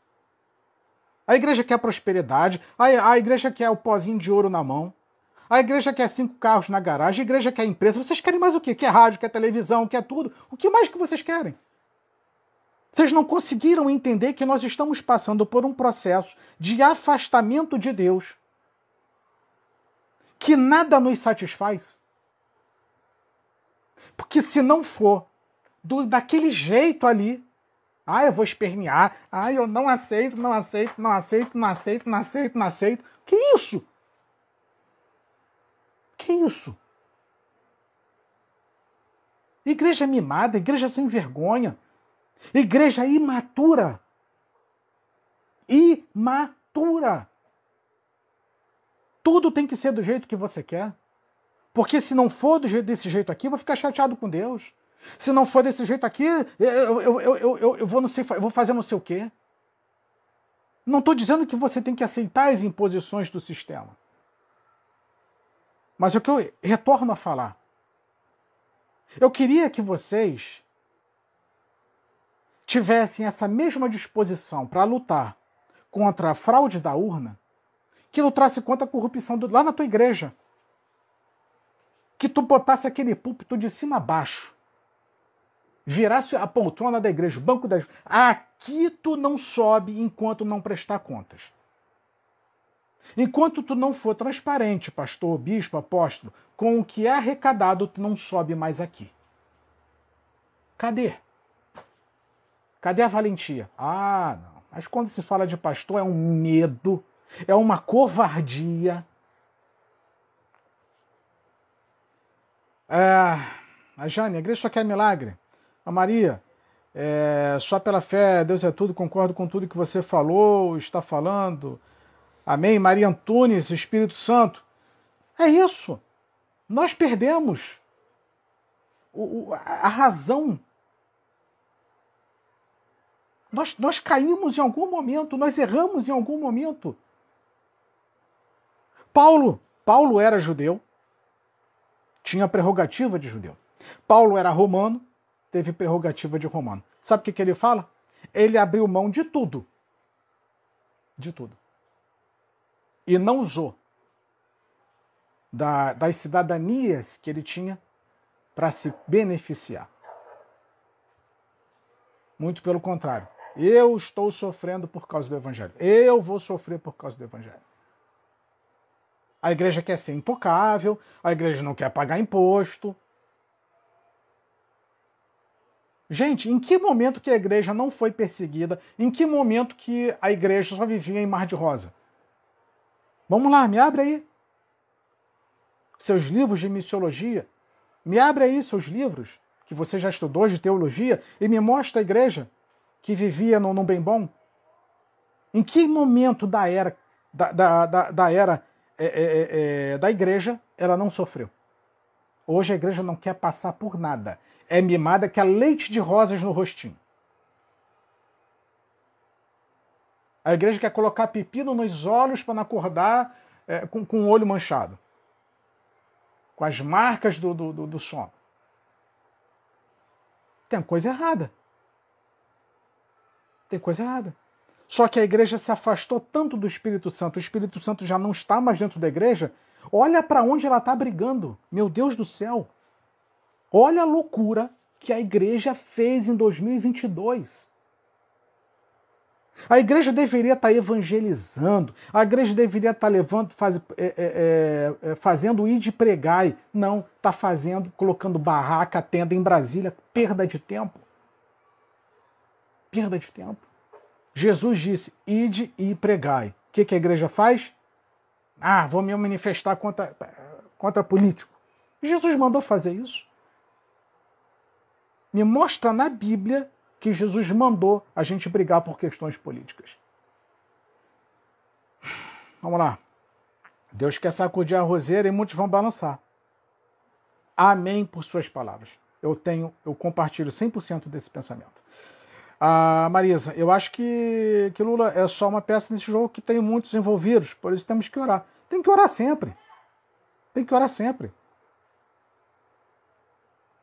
S1: A igreja quer prosperidade. A, a igreja quer o pozinho de ouro na mão. A igreja quer cinco carros na garagem. A igreja quer empresa. Vocês querem mais o quê? Quer rádio, quer televisão, quer tudo. O que mais que vocês querem? Vocês não conseguiram entender que nós estamos passando por um processo de afastamento de Deus que nada nos satisfaz? Porque se não for do, daquele jeito ali, ah, eu vou espernear. Ah, eu não aceito, não aceito, não aceito, não aceito, não aceito, não aceito. Que isso? Que isso? Igreja mimada, igreja sem vergonha, igreja imatura. Imatura. Tudo tem que ser do jeito que você quer. Porque se não for desse jeito aqui, eu vou ficar chateado com Deus. Se não for desse jeito aqui, eu, eu, eu, eu, vou, não sei, eu vou fazer não sei o quê. Não estou dizendo que você tem que aceitar as imposições do sistema. Mas o que eu retorno a falar. Eu queria que vocês tivessem essa mesma disposição para lutar contra a fraude da urna, que lutasse contra a corrupção do, lá na tua igreja. Que tu botasse aquele púlpito de cima a baixo. Virasse a poltrona da igreja, o banco das. Aqui tu não sobe enquanto não prestar contas. Enquanto tu não for transparente, pastor, bispo, apóstolo, com o que é arrecadado, tu não sobe mais aqui. Cadê? Cadê a valentia? Ah, não. Mas quando se fala de pastor, é um medo, é uma covardia. É, a Jane, a igreja só quer milagre. A Maria, é, só pela fé, Deus é tudo, concordo com tudo que você falou, está falando. Amém. Maria Antunes, Espírito Santo. É isso. Nós perdemos o, o, a razão. Nós, nós caímos em algum momento, nós erramos em algum momento. Paulo, Paulo era judeu, tinha prerrogativa de judeu. Paulo era romano, teve prerrogativa de romano. Sabe o que, que ele fala? Ele abriu mão de tudo. De tudo e não usou da, das cidadanias que ele tinha para se beneficiar. Muito pelo contrário. Eu estou sofrendo por causa do Evangelho. Eu vou sofrer por causa do Evangelho. A igreja quer ser intocável, a igreja não quer pagar imposto. Gente, em que momento que a igreja não foi perseguida? Em que momento que a igreja só vivia em Mar de Rosa? Vamos lá, me abre aí. Seus livros de missiologia. Me abre aí seus livros, que você já estudou de teologia, e me mostra a igreja que vivia no bem bom. Em que momento da era da, da, da, da era é, é, é, é, da igreja ela não sofreu? Hoje a igreja não quer passar por nada. É mimada que é leite de rosas no rostinho. A igreja quer colocar pepino nos olhos para não acordar é, com, com o olho manchado. Com as marcas do, do, do, do sono. Tem coisa errada. Tem coisa errada. Só que a igreja se afastou tanto do Espírito Santo, o Espírito Santo já não está mais dentro da igreja. Olha para onde ela está brigando. Meu Deus do céu. Olha a loucura que a igreja fez em 2022. A igreja deveria estar evangelizando, a igreja deveria estar levando, faz, é, é, é, é fazendo ir de pregai. Não, está fazendo, colocando barraca, tenda em Brasília. Perda de tempo. Perda de tempo. Jesus disse: ide e pregai. O que, que a igreja faz? Ah, vou me manifestar contra, contra político. Jesus mandou fazer isso. Me mostra na Bíblia que Jesus mandou a gente brigar por questões políticas. Vamos lá. Deus quer sacudir a roseira e muitos vão balançar. Amém por suas palavras. Eu tenho, eu compartilho 100% desse pensamento. Ah, Marisa, eu acho que, que Lula é só uma peça nesse jogo que tem muitos envolvidos, por isso temos que orar. Tem que orar sempre. Tem que orar sempre.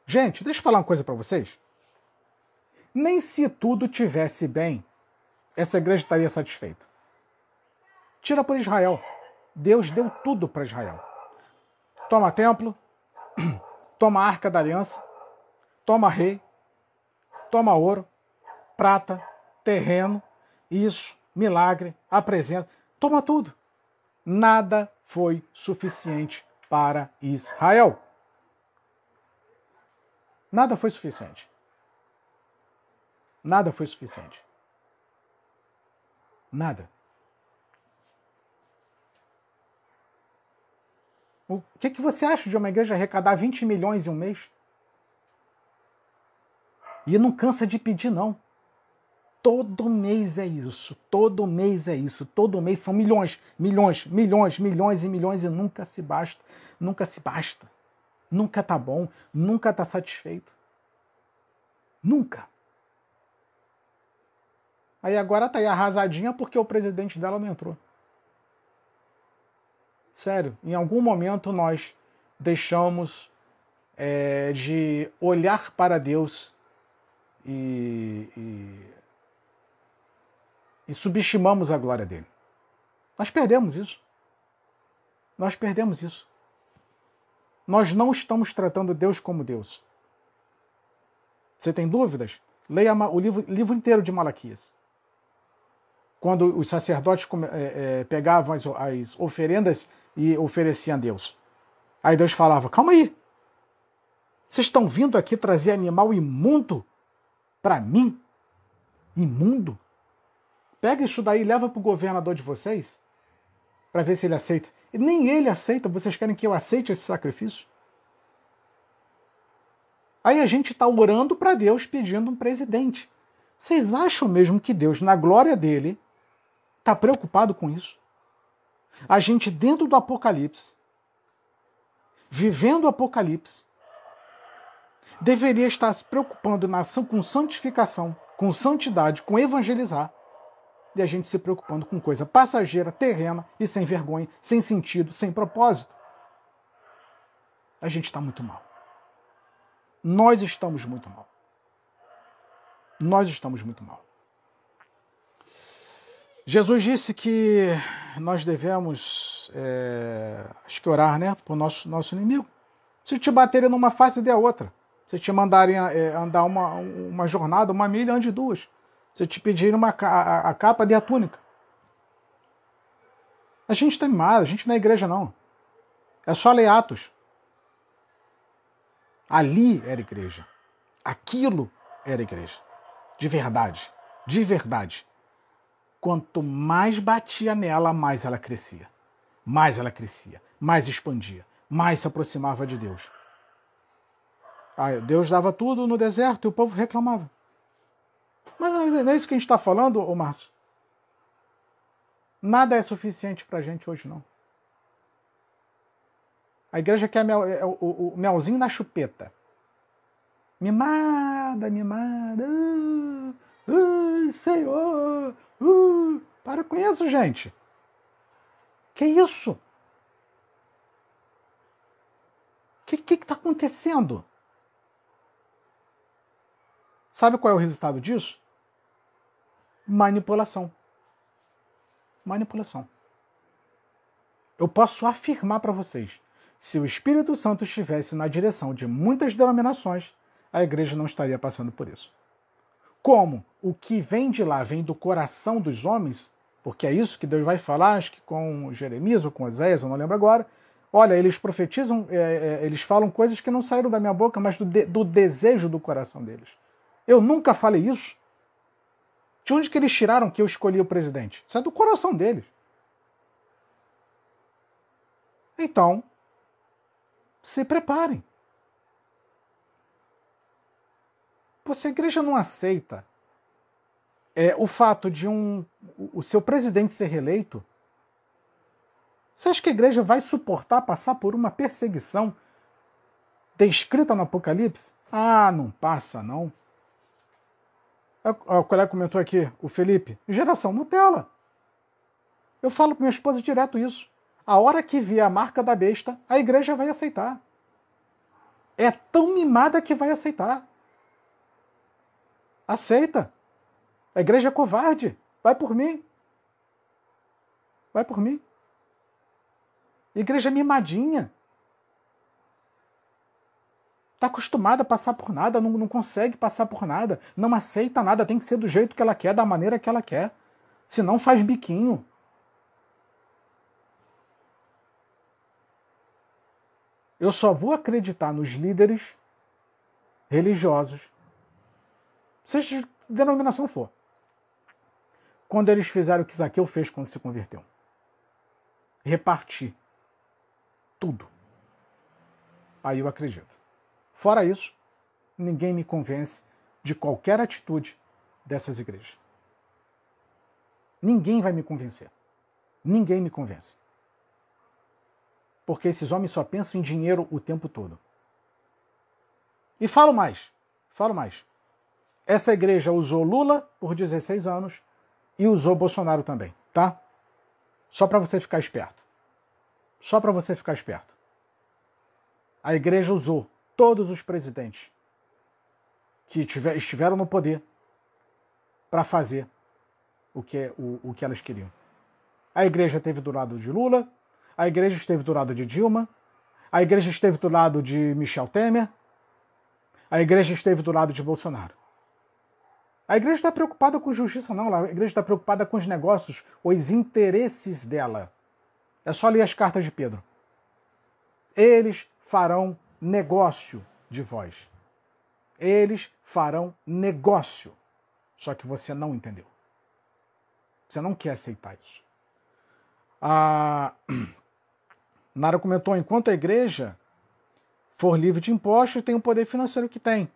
S1: Gente, deixa eu falar uma coisa para vocês. Nem se tudo tivesse bem, essa igreja estaria satisfeita. Tira por Israel. Deus deu tudo para Israel. Toma templo, toma arca da aliança, toma rei, toma ouro, prata, terreno, isso, milagre, apresenta, toma tudo. Nada foi suficiente para Israel. Nada foi suficiente. Nada foi suficiente. Nada. O que, que você acha de uma igreja arrecadar 20 milhões em um mês? E não cansa de pedir, não. Todo mês é isso, todo mês é isso, todo mês são milhões, milhões, milhões, milhões e milhões e nunca se basta, nunca se basta. Nunca tá bom, nunca tá satisfeito. Nunca. Aí agora tá aí arrasadinha porque o presidente dela não entrou. Sério, em algum momento nós deixamos é, de olhar para Deus e, e, e subestimamos a glória dele. Nós perdemos isso. Nós perdemos isso. Nós não estamos tratando Deus como Deus. Você tem dúvidas? Leia o livro, livro inteiro de Malaquias. Quando os sacerdotes é, é, pegavam as, as oferendas e ofereciam a Deus. Aí Deus falava: calma aí. Vocês estão vindo aqui trazer animal imundo para mim? Imundo? Pega isso daí e leva para o governador de vocês para ver se ele aceita. E nem ele aceita. Vocês querem que eu aceite esse sacrifício? Aí a gente está orando para Deus pedindo um presidente. Vocês acham mesmo que Deus, na glória dele, está preocupado com isso? A gente, dentro do Apocalipse, vivendo o Apocalipse, deveria estar se preocupando na com santificação, com santidade, com evangelizar, e a gente se preocupando com coisa passageira, terrena e sem vergonha, sem sentido, sem propósito. A gente está muito mal. Nós estamos muito mal. Nós estamos muito mal. Jesus disse que nós devemos, é, acho que orar, né, por nosso nosso inimigo. Se te baterem numa face, dê a outra. Se te mandarem é, andar uma, uma jornada, uma milha, ande duas. Se te pedirem uma, a, a capa, dê a túnica. A gente tem mais, a gente não é igreja, não. É só ler Atos. Ali era igreja. Aquilo era igreja. De verdade. De verdade. Quanto mais batia nela, mais ela crescia. Mais ela crescia. Mais expandia. Mais se aproximava de Deus. Deus dava tudo no deserto e o povo reclamava. Mas não é isso que a gente está falando, ô Márcio? Nada é suficiente para a gente hoje, não. A igreja quer mel, é, o, o, o, melzinho na chupeta. Mimada, mimada. Uh, uh, Senhor. Uh, para com isso, gente. Que isso? O que está acontecendo? Sabe qual é o resultado disso? Manipulação. Manipulação. Eu posso afirmar para vocês se o Espírito Santo estivesse na direção de muitas denominações, a igreja não estaria passando por isso. Como o que vem de lá vem do coração dos homens, porque é isso que Deus vai falar, acho que com Jeremias ou com Oséias, eu não lembro agora. Olha, eles profetizam, é, é, eles falam coisas que não saíram da minha boca, mas do, de, do desejo do coração deles. Eu nunca falei isso. De onde que eles tiraram que eu escolhi o presidente? Isso é do coração deles. Então, se preparem. Se a igreja não aceita é, o fato de um, o seu presidente ser reeleito, você acha que a igreja vai suportar passar por uma perseguição descrita no Apocalipse? Ah, não passa não. O colega comentou aqui, o Felipe, geração Nutella. Eu falo para minha esposa direto isso. A hora que vier a marca da besta, a igreja vai aceitar. É tão mimada que vai aceitar. Aceita. A igreja é covarde. Vai por mim. Vai por mim. Igreja mimadinha. Está acostumada a passar por nada, não, não consegue passar por nada, não aceita nada, tem que ser do jeito que ela quer, da maneira que ela quer. Senão faz biquinho. Eu só vou acreditar nos líderes religiosos, seja de denominação for, quando eles fizeram o que Zaqueu fez quando se converteu repartir tudo. Aí eu acredito. Fora isso, ninguém me convence de qualquer atitude dessas igrejas. Ninguém vai me convencer. Ninguém me convence porque esses homens só pensam em dinheiro o tempo todo. E falo mais, falo mais. Essa igreja usou Lula por 16 anos e usou Bolsonaro também, tá? Só para você ficar esperto. Só para você ficar esperto. A igreja usou todos os presidentes que tiver, estiveram no poder para fazer o que, o, o que elas queriam. A igreja esteve do lado de Lula, a igreja esteve do lado de Dilma, a igreja esteve do lado de Michel Temer, a igreja esteve do lado de Bolsonaro. A igreja está preocupada com justiça, não. A igreja está preocupada com os negócios, os interesses dela. É só ler as cartas de Pedro. Eles farão negócio de vós. Eles farão negócio. Só que você não entendeu. Você não quer aceitar isso. A Nara comentou: enquanto a igreja for livre de impostos, tem o poder financeiro que tem.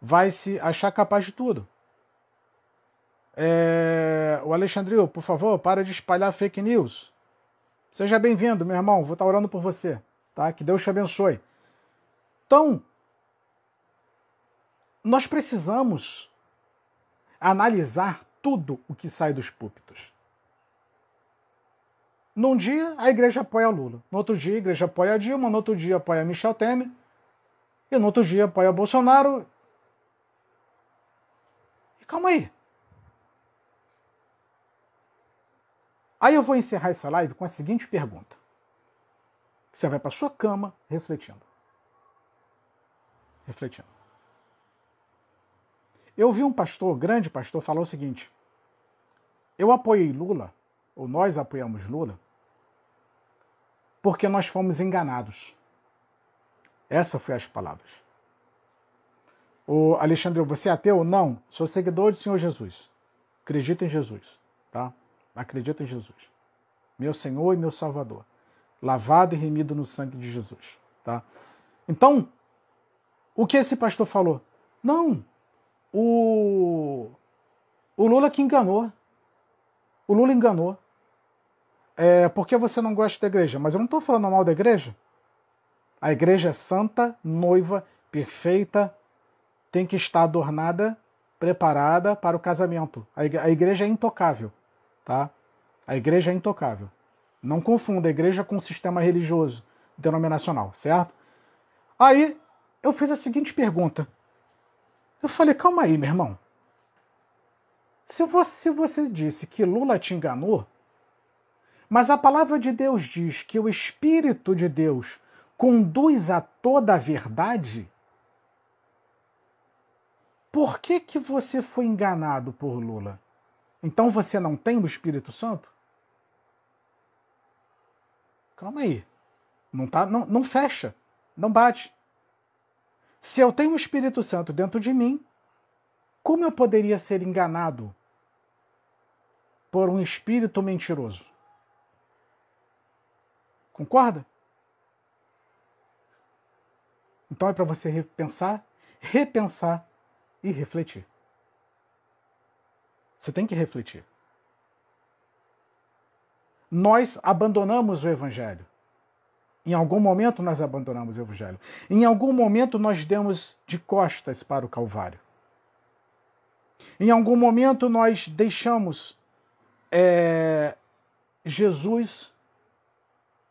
S1: Vai se achar capaz de tudo. É... O Alexandril, por favor, para de espalhar fake news. Seja bem-vindo, meu irmão. Vou estar orando por você. Tá? Que Deus te abençoe. Então, nós precisamos analisar tudo o que sai dos púlpitos. Num dia, a igreja apoia Lula. No outro dia, a igreja apoia Dilma. No outro dia, apoia Michel Temer. E no outro dia, apoia Bolsonaro. E calma aí. Aí eu vou encerrar essa live com a seguinte pergunta. Você vai para sua cama refletindo. Refletindo. Eu vi um pastor, grande pastor, falar o seguinte: Eu apoiei Lula, ou nós apoiamos Lula, porque nós fomos enganados. Essa foi as palavras. O Alexandre, você é ateu? Não, sou seguidor do Senhor Jesus. Acredito em Jesus, tá? Acredito em Jesus. Meu Senhor e meu Salvador. Lavado e remido no sangue de Jesus, tá? Então, o que esse pastor falou? Não, o, o Lula que enganou. O Lula enganou é, por que você não gosta da igreja? Mas eu não estou falando mal da igreja. A igreja é santa, noiva, perfeita, tem que estar adornada, preparada para o casamento. A igreja é intocável, tá? A igreja é intocável. Não confunda a igreja com o sistema religioso denominacional, certo? Aí eu fiz a seguinte pergunta. Eu falei, calma aí, meu irmão. Se você, se você disse que Lula te enganou, mas a palavra de Deus diz que o Espírito de Deus conduz a toda a verdade. Por que, que você foi enganado por Lula? Então você não tem o Espírito Santo? Calma aí. Não, tá, não, não fecha. Não bate. Se eu tenho o Espírito Santo dentro de mim, como eu poderia ser enganado por um espírito mentiroso? Concorda? Então é para você repensar, repensar e refletir. Você tem que refletir. Nós abandonamos o Evangelho. Em algum momento nós abandonamos o Evangelho. Em algum momento nós demos de costas para o Calvário. Em algum momento nós deixamos é, Jesus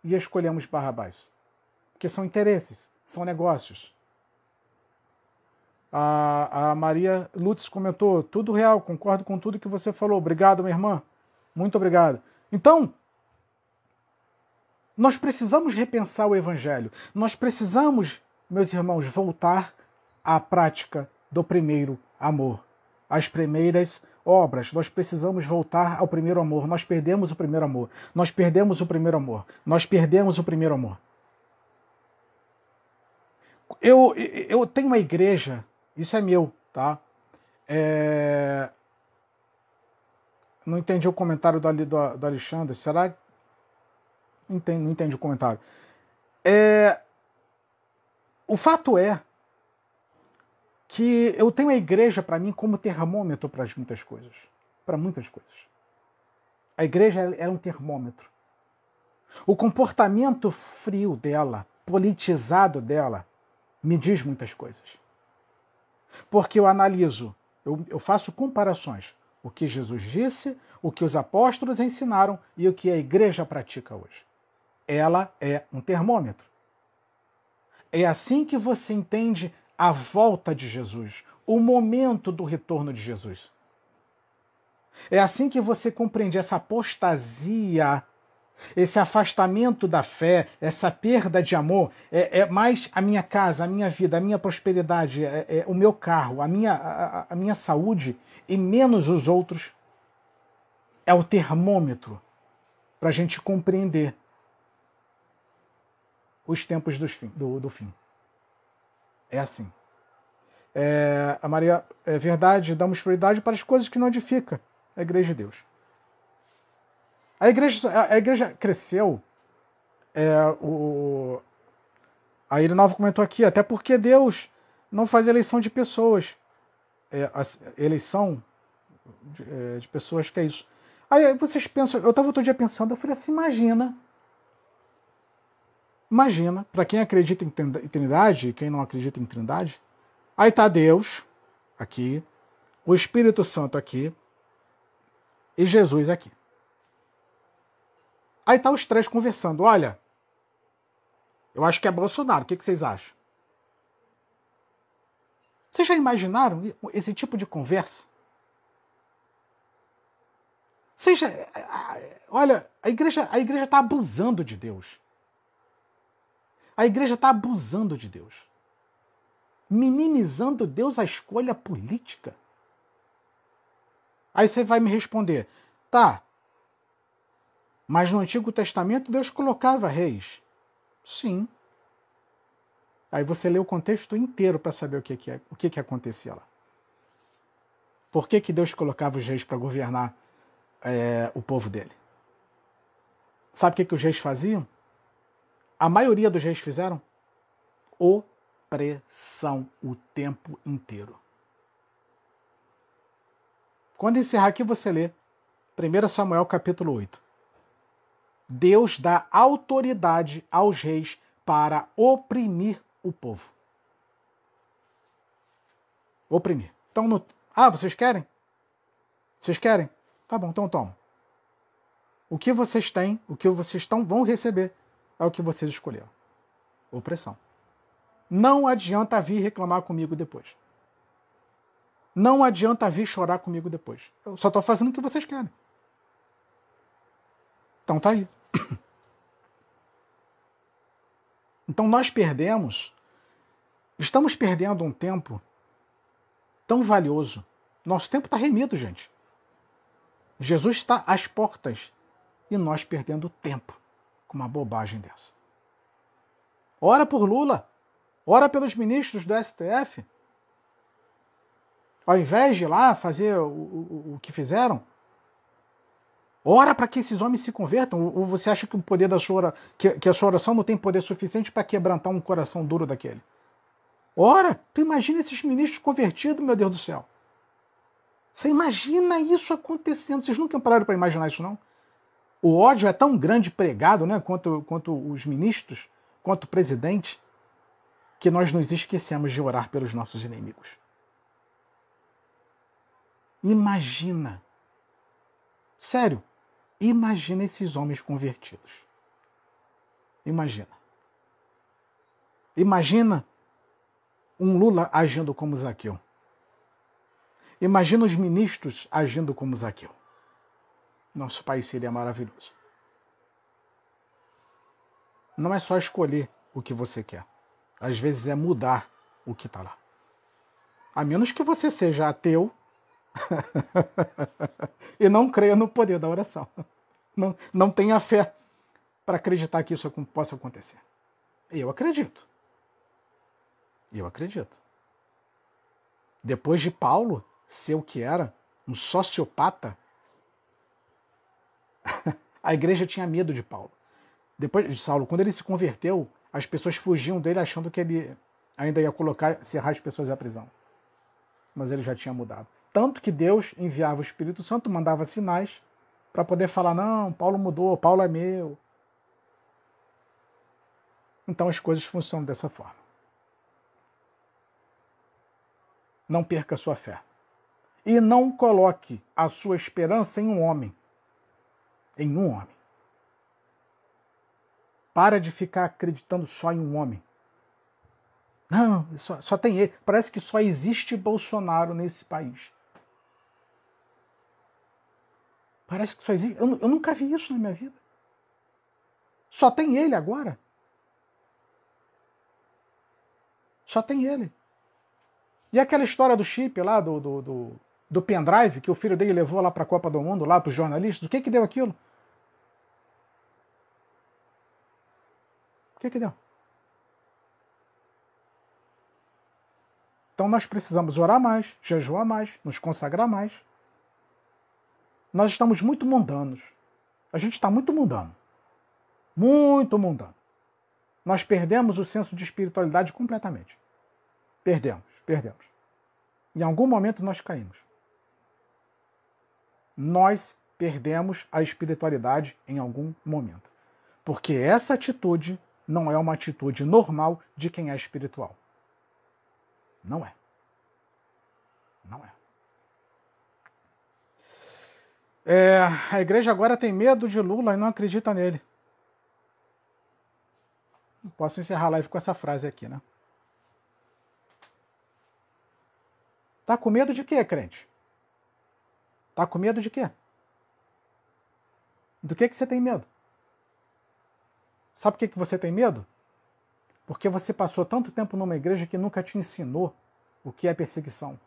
S1: e escolhemos Barrabás? Porque são interesses, são negócios. A, a Maria Lutz comentou: tudo real, concordo com tudo que você falou. Obrigado, minha irmã. Muito obrigado. Então, nós precisamos repensar o Evangelho. Nós precisamos, meus irmãos, voltar à prática do primeiro amor. As primeiras obras, nós precisamos voltar ao primeiro amor. Nós perdemos o primeiro amor. Nós perdemos o primeiro amor. Nós perdemos o primeiro amor. Eu, eu tenho uma igreja, isso é meu, tá? É... Não entendi o comentário do, do, do Alexandre. Será? Não não entendi o comentário. É... O fato é que eu tenho a igreja para mim como termômetro para muitas coisas, para muitas coisas. A igreja é um termômetro. O comportamento frio dela, politizado dela, me diz muitas coisas. Porque eu analiso, eu, eu faço comparações. O que Jesus disse, o que os apóstolos ensinaram e o que a igreja pratica hoje. Ela é um termômetro. É assim que você entende a volta de Jesus, o momento do retorno de Jesus. É assim que você compreende essa apostasia, esse afastamento da fé, essa perda de amor. É, é mais a minha casa, a minha vida, a minha prosperidade, é, é o meu carro, a minha, a, a minha saúde e menos os outros. É o termômetro para a gente compreender os tempos fim. Do, do fim. É assim. É, a Maria, é verdade, damos prioridade para as coisas que não edificam a igreja de Deus. A igreja, a igreja cresceu. É, o, a Irinalva comentou aqui, até porque Deus não faz eleição de pessoas. É, a eleição de, é, de, pessoas que é isso. Aí vocês pensam, eu estava outro dia pensando, eu falei assim, imagina. Imagina, para quem acredita em Trindade, quem não acredita em Trindade, aí está Deus aqui, o Espírito Santo aqui, e Jesus aqui. Aí tá os três conversando. Olha, eu acho que é Bolsonaro. O que, que vocês acham? Vocês já imaginaram esse tipo de conversa? Seja, olha, a igreja, a igreja está abusando de Deus. A igreja está abusando de Deus, minimizando Deus a escolha política. Aí você vai me responder: tá, mas no Antigo Testamento Deus colocava reis. Sim. Aí você lê o contexto inteiro para saber o que, que, é, o que, que acontecia lá. Por que, que Deus colocava os reis para governar é, o povo dele? Sabe o que, que os reis faziam? A maioria dos reis fizeram? Opressão o tempo inteiro. Quando encerrar aqui, você lê 1 Samuel capítulo 8. Deus dá autoridade aos reis para oprimir o povo. Oprimir. Então, no... ah, vocês querem? Vocês querem? Tá bom, então toma. O que vocês têm, o que vocês estão, vão receber, é o que vocês escolheram. Opressão. Não adianta vir reclamar comigo depois. Não adianta vir chorar comigo depois. Eu só estou fazendo o que vocês querem. Então tá aí. Então nós perdemos, estamos perdendo um tempo tão valioso. Nosso tempo está remido, gente. Jesus está às portas e nós perdendo tempo com uma bobagem dessa. Ora por Lula, ora pelos ministros do STF. Ao invés de ir lá fazer o, o, o que fizeram, ora para que esses homens se convertam. Ou você acha que o poder da sua que, que a sua oração não tem poder suficiente para quebrantar um coração duro daquele? Ora, tu imagina esses ministros convertidos, meu Deus do céu. Você imagina isso acontecendo? Vocês nunca pararam para imaginar isso, não? O ódio é tão grande pregado, né, quanto, quanto os ministros, quanto o presidente, que nós nos esquecemos de orar pelos nossos inimigos. Imagina. Sério, imagina esses homens convertidos. Imagina. Imagina um Lula agindo como Zaqueu. Imagina os ministros agindo como Zaqueu. Nosso país seria maravilhoso. Não é só escolher o que você quer. Às vezes é mudar o que está lá. A menos que você seja ateu e não creia no poder da oração. Não, não tenha fé para acreditar que isso possa acontecer. Eu acredito. Eu acredito. Depois de Paulo ser o que era, um sociopata, a igreja tinha medo de Paulo. Depois de Saulo, quando ele se converteu, as pessoas fugiam dele achando que ele ainda ia colocar, cerrar as pessoas à prisão. Mas ele já tinha mudado. Tanto que Deus enviava o Espírito Santo, mandava sinais para poder falar: não, Paulo mudou, Paulo é meu. Então as coisas funcionam dessa forma. Não perca a sua fé. E não coloque a sua esperança em um homem. Em um homem. Para de ficar acreditando só em um homem. Não, só, só tem ele. Parece que só existe Bolsonaro nesse país. Parece que só existe. Eu, eu nunca vi isso na minha vida. Só tem ele agora. Só tem ele. E aquela história do chip lá, do, do, do, do pendrive, que o filho dele levou lá para a Copa do Mundo, lá para os jornalistas, o que que deu aquilo? O que que deu? Então nós precisamos orar mais, jejuar mais, nos consagrar mais. Nós estamos muito mundanos. A gente está muito mundano. Muito mundano. Nós perdemos o senso de espiritualidade completamente. Perdemos, perdemos. Em algum momento nós caímos. Nós perdemos a espiritualidade em algum momento. Porque essa atitude não é uma atitude normal de quem é espiritual. Não é. Não é. é. A igreja agora tem medo de Lula e não acredita nele. Posso encerrar a live com essa frase aqui, né? Tá com medo de quê, crente? Tá com medo de quê? Do que, que você tem medo? Sabe por que, que você tem medo? Porque você passou tanto tempo numa igreja que nunca te ensinou o que é perseguição.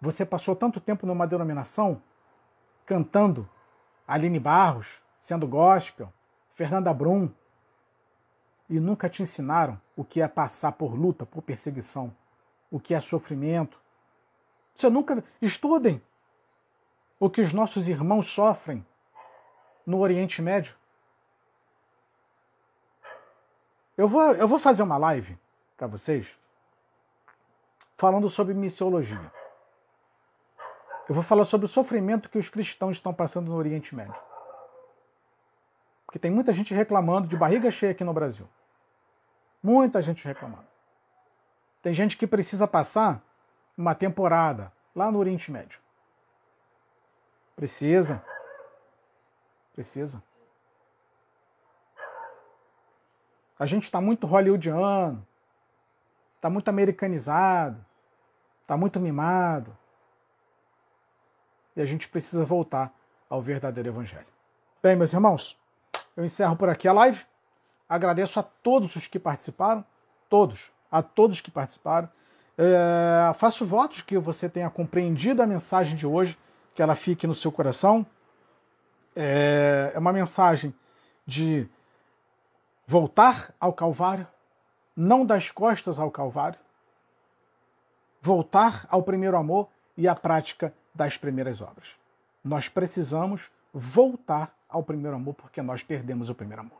S1: Você passou tanto tempo numa denominação cantando Aline Barros, sendo gospel, Fernanda Brum, e nunca te ensinaram o que é passar por luta, por perseguição, o que é sofrimento. Você nunca. Estudem o que os nossos irmãos sofrem no Oriente Médio. Eu vou, eu vou fazer uma live para vocês falando sobre missiologia. Eu vou falar sobre o sofrimento que os cristãos estão passando no Oriente Médio. Porque tem muita gente reclamando de barriga cheia aqui no Brasil. Muita gente reclamando. Tem gente que precisa passar uma temporada lá no Oriente Médio. Precisa. Precisa. A gente está muito hollywoodiano, está muito americanizado, está muito mimado. E a gente precisa voltar ao verdadeiro evangelho. Bem, meus irmãos, eu encerro por aqui a live. Agradeço a todos os que participaram, todos, a todos que participaram. É, faço votos que você tenha compreendido a mensagem de hoje, que ela fique no seu coração. É, é uma mensagem de voltar ao Calvário, não das costas ao Calvário, voltar ao primeiro amor e à prática das primeiras obras. Nós precisamos voltar ao primeiro amor porque nós perdemos o primeiro amor.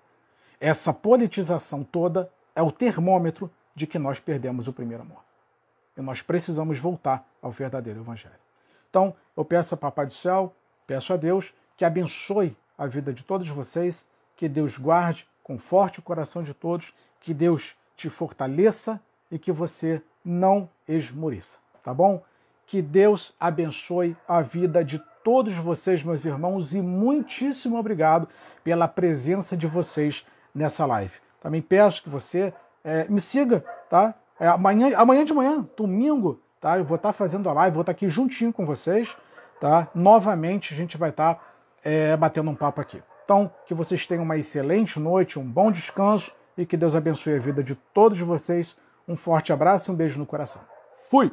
S1: Essa politização toda é o termômetro de que nós perdemos o primeiro amor. E nós precisamos voltar ao verdadeiro Evangelho. Então, eu peço a Papai do Céu, peço a Deus que abençoe a vida de todos vocês, que Deus guarde conforte o coração de todos, que Deus te fortaleça e que você não esmoreça, tá bom? Que Deus abençoe a vida de todos vocês, meus irmãos, e muitíssimo obrigado pela presença de vocês nessa live. Também peço que você é, me siga, tá? É, amanhã, amanhã de manhã, domingo, tá? Eu vou estar tá fazendo a live, vou estar tá aqui juntinho com vocês, tá? Novamente a gente vai estar tá, é, batendo um papo aqui. Então, que vocês tenham uma excelente noite, um bom descanso e que Deus abençoe a vida de todos vocês. Um forte abraço e um beijo no coração. Fui!